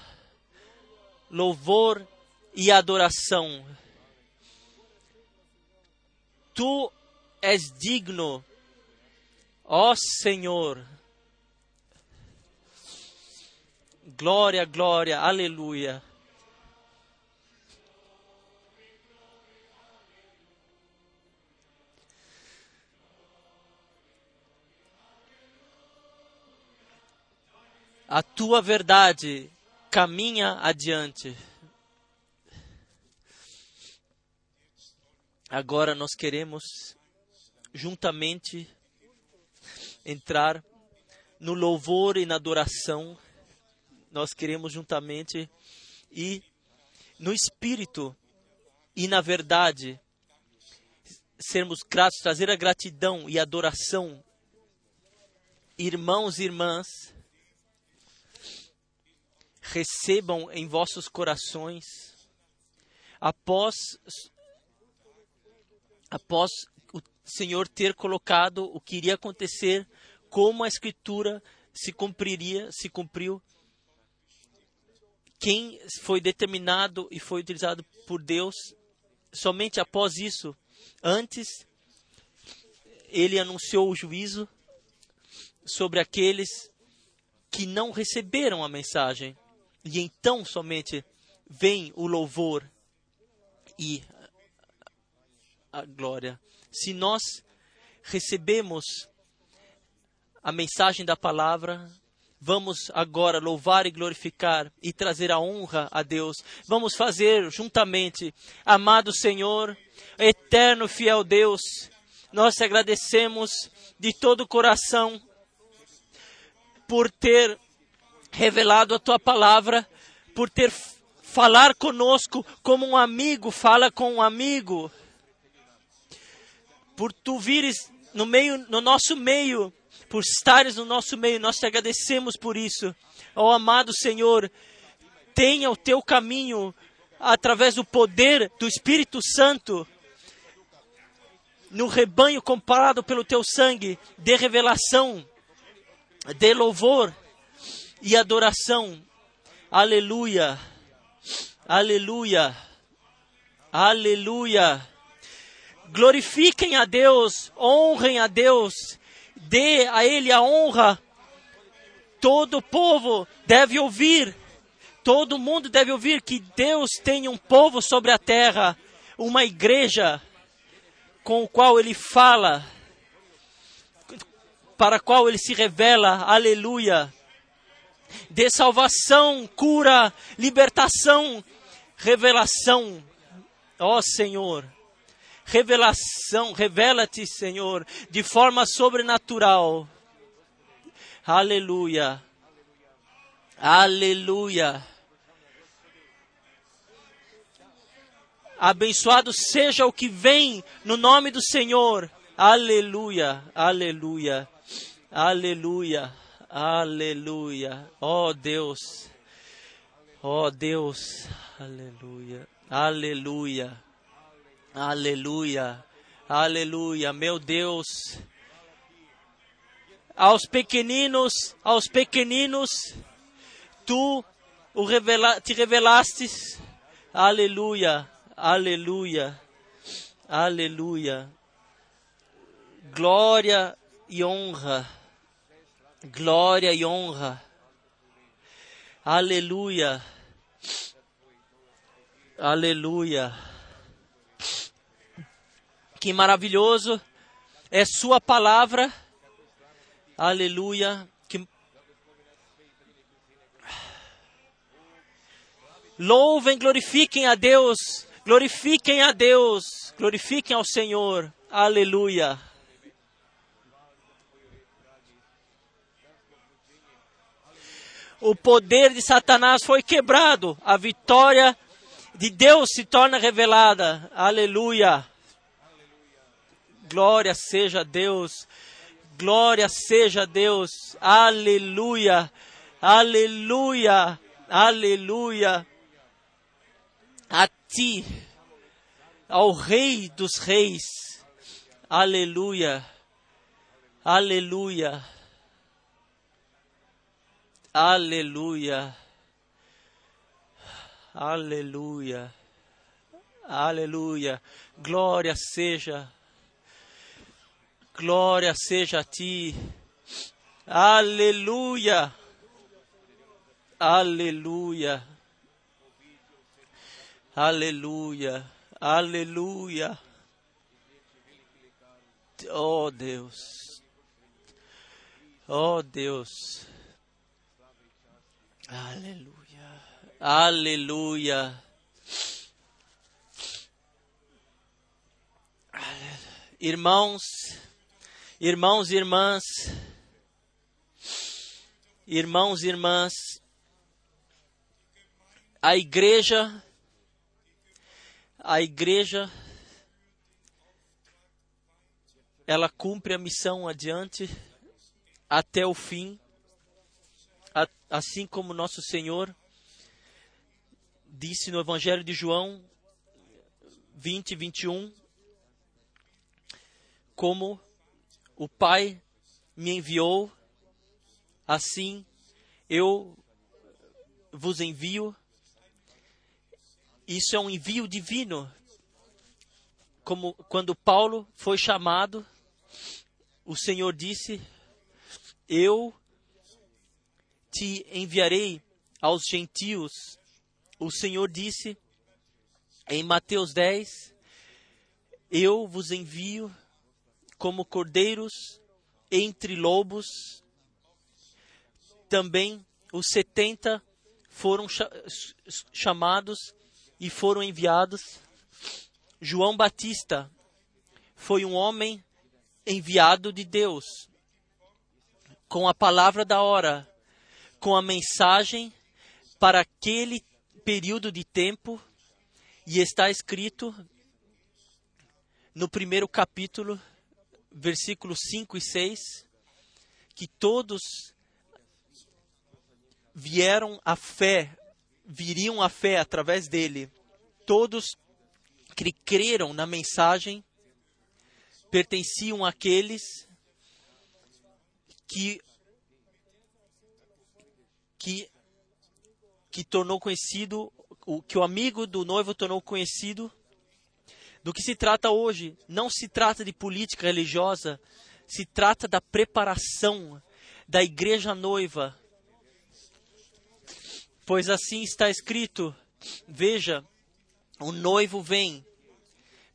louvor e adoração. Tu és digno, ó Senhor. Glória, glória, aleluia. A tua verdade caminha adiante. Agora nós queremos juntamente entrar no louvor e na adoração. Nós queremos juntamente e no espírito e na verdade sermos gratos, trazer a gratidão e adoração. Irmãos e irmãs, recebam em vossos corações, após, após o Senhor ter colocado o que iria acontecer, como a Escritura se cumpriria, se cumpriu, quem foi determinado e foi utilizado por Deus, somente após isso, antes, ele anunciou o juízo sobre aqueles que não receberam a mensagem. E então somente vem o louvor e a glória. Se nós recebemos a mensagem da palavra, vamos agora louvar e glorificar e trazer a honra a Deus. Vamos fazer juntamente, amado Senhor, eterno fiel Deus, nós te agradecemos de todo o coração por ter revelado a tua palavra, por ter falar conosco como um amigo fala com um amigo. Por tu vires no meio, no nosso meio, por estares no nosso meio, nós te agradecemos por isso. Ó oh, amado Senhor, tenha o teu caminho através do poder do Espírito Santo no rebanho comparado pelo teu sangue, de revelação, de louvor, e adoração. Aleluia. Aleluia. Aleluia. Glorifiquem a Deus, honrem a Deus, dê a Ele a honra. Todo povo deve ouvir, todo mundo deve ouvir que Deus tem um povo sobre a terra, uma igreja com o qual Ele fala, para a qual Ele se revela. Aleluia de salvação, cura, libertação, revelação. Ó Senhor, revelação, revela-te, Senhor, de forma sobrenatural. Aleluia. Aleluia. Abençoado seja o que vem no nome do Senhor. Aleluia. Aleluia. Aleluia. Aleluia. Ó oh, Deus. Ó oh, Deus. Aleluia. Aleluia. Aleluia. Aleluia. Meu Deus. Aos pequeninos, aos pequeninos, tu o revela, te revelastes. Aleluia. Aleluia. Aleluia. Glória e honra glória e honra. Aleluia. Aleluia. Que maravilhoso é Sua palavra. Aleluia. Que... Louvem, glorifiquem a Deus. Glorifiquem a Deus. Glorifiquem ao Senhor. Aleluia. O poder de Satanás foi quebrado. A vitória de Deus se torna revelada. Aleluia. Glória seja a Deus. Glória seja Deus. Aleluia. Aleluia. Aleluia. A ti, ao Rei dos Reis. Aleluia. Aleluia. Aleluia. Aleluia. Aleluia. Glória seja. Glória seja a ti. Aleluia. Aleluia. Aleluia. Aleluia. Oh Deus. Oh Deus. Aleluia. Aleluia. Irmãos, irmãos e irmãs, irmãos e irmãs, a igreja, a igreja, ela cumpre a missão adiante até o fim assim como nosso Senhor disse no Evangelho de João 20, 21, como o Pai me enviou, assim eu vos envio. Isso é um envio divino. Como quando Paulo foi chamado, o Senhor disse: Eu te enviarei aos gentios. O Senhor disse em Mateus 10: Eu vos envio como cordeiros entre lobos. Também os setenta foram chamados e foram enviados. João Batista foi um homem enviado de Deus com a palavra da hora com a mensagem para aquele período de tempo e está escrito no primeiro capítulo, versículos 5 e 6, que todos vieram à fé, viriam à fé através dele. Todos que creram na mensagem pertenciam àqueles que que, que tornou conhecido, o, que o amigo do noivo tornou conhecido. Do que se trata hoje, não se trata de política religiosa, se trata da preparação da igreja noiva. Pois assim está escrito: Veja, o noivo vem,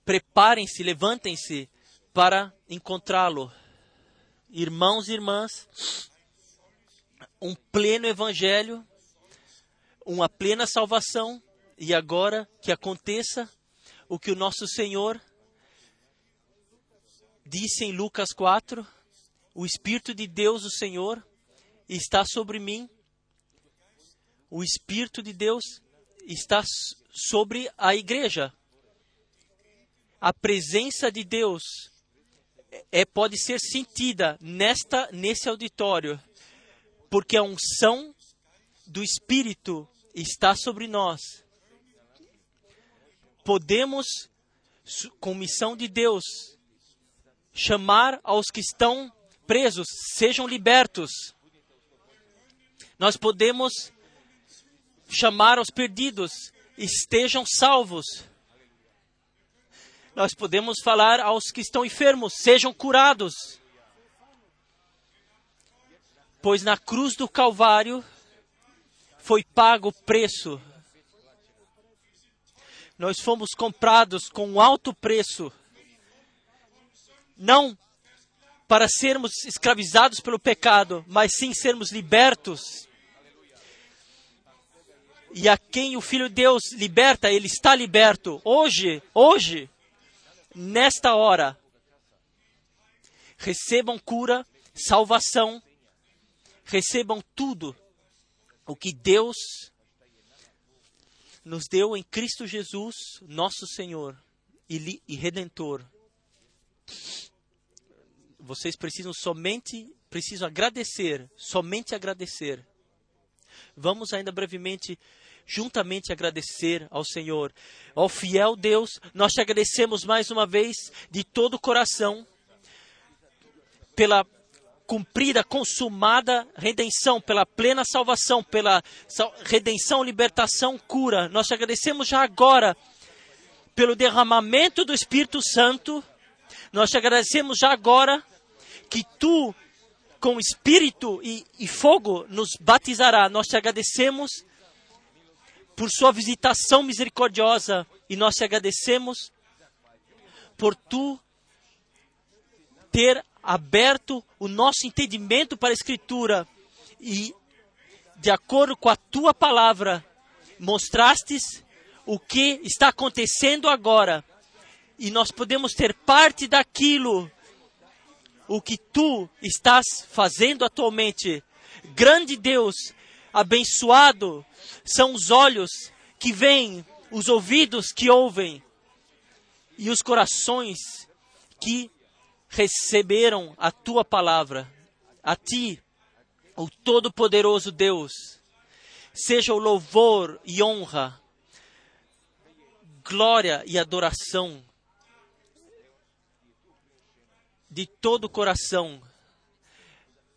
preparem-se, levantem-se para encontrá-lo. Irmãos e irmãs, um pleno evangelho, uma plena salvação, e agora que aconteça o que o nosso Senhor disse em Lucas 4: O Espírito de Deus, o Senhor, está sobre mim. O Espírito de Deus está sobre a igreja. A presença de Deus é, pode ser sentida nesta nesse auditório porque a unção do Espírito está sobre nós. Podemos, com missão de Deus, chamar aos que estão presos, sejam libertos. Nós podemos chamar aos perdidos, estejam salvos. Nós podemos falar aos que estão enfermos, sejam curados pois na cruz do Calvário foi pago o preço. Nós fomos comprados com um alto preço, não para sermos escravizados pelo pecado, mas sim sermos libertos. E a quem o Filho de Deus liberta, ele está liberto. Hoje, hoje, nesta hora, recebam cura, salvação, recebam tudo o que Deus nos deu em Cristo Jesus, nosso Senhor e, e Redentor. Vocês precisam somente, precisam agradecer, somente agradecer. Vamos ainda brevemente juntamente agradecer ao Senhor. Ó fiel Deus, nós te agradecemos mais uma vez de todo o coração pela cumprida, consumada redenção, pela plena salvação, pela redenção, libertação, cura. Nós te agradecemos já agora pelo derramamento do Espírito Santo. Nós te agradecemos já agora que tu, com Espírito e, e fogo, nos batizará. Nós te agradecemos por sua visitação misericordiosa e nós te agradecemos por tu ter aberto o nosso entendimento para a Escritura e, de acordo com a tua palavra, mostrastes o que está acontecendo agora e nós podemos ter parte daquilo o que tu estás fazendo atualmente. Grande Deus, abençoado são os olhos que veem, os ouvidos que ouvem e os corações que receberam a tua palavra. A ti, o Todo-Poderoso Deus, seja o louvor e honra, glória e adoração de todo o coração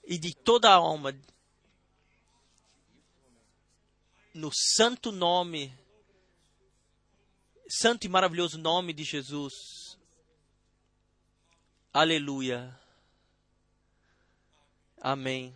e de toda a alma, no santo nome, santo e maravilhoso nome de Jesus. Aleluia. Amém.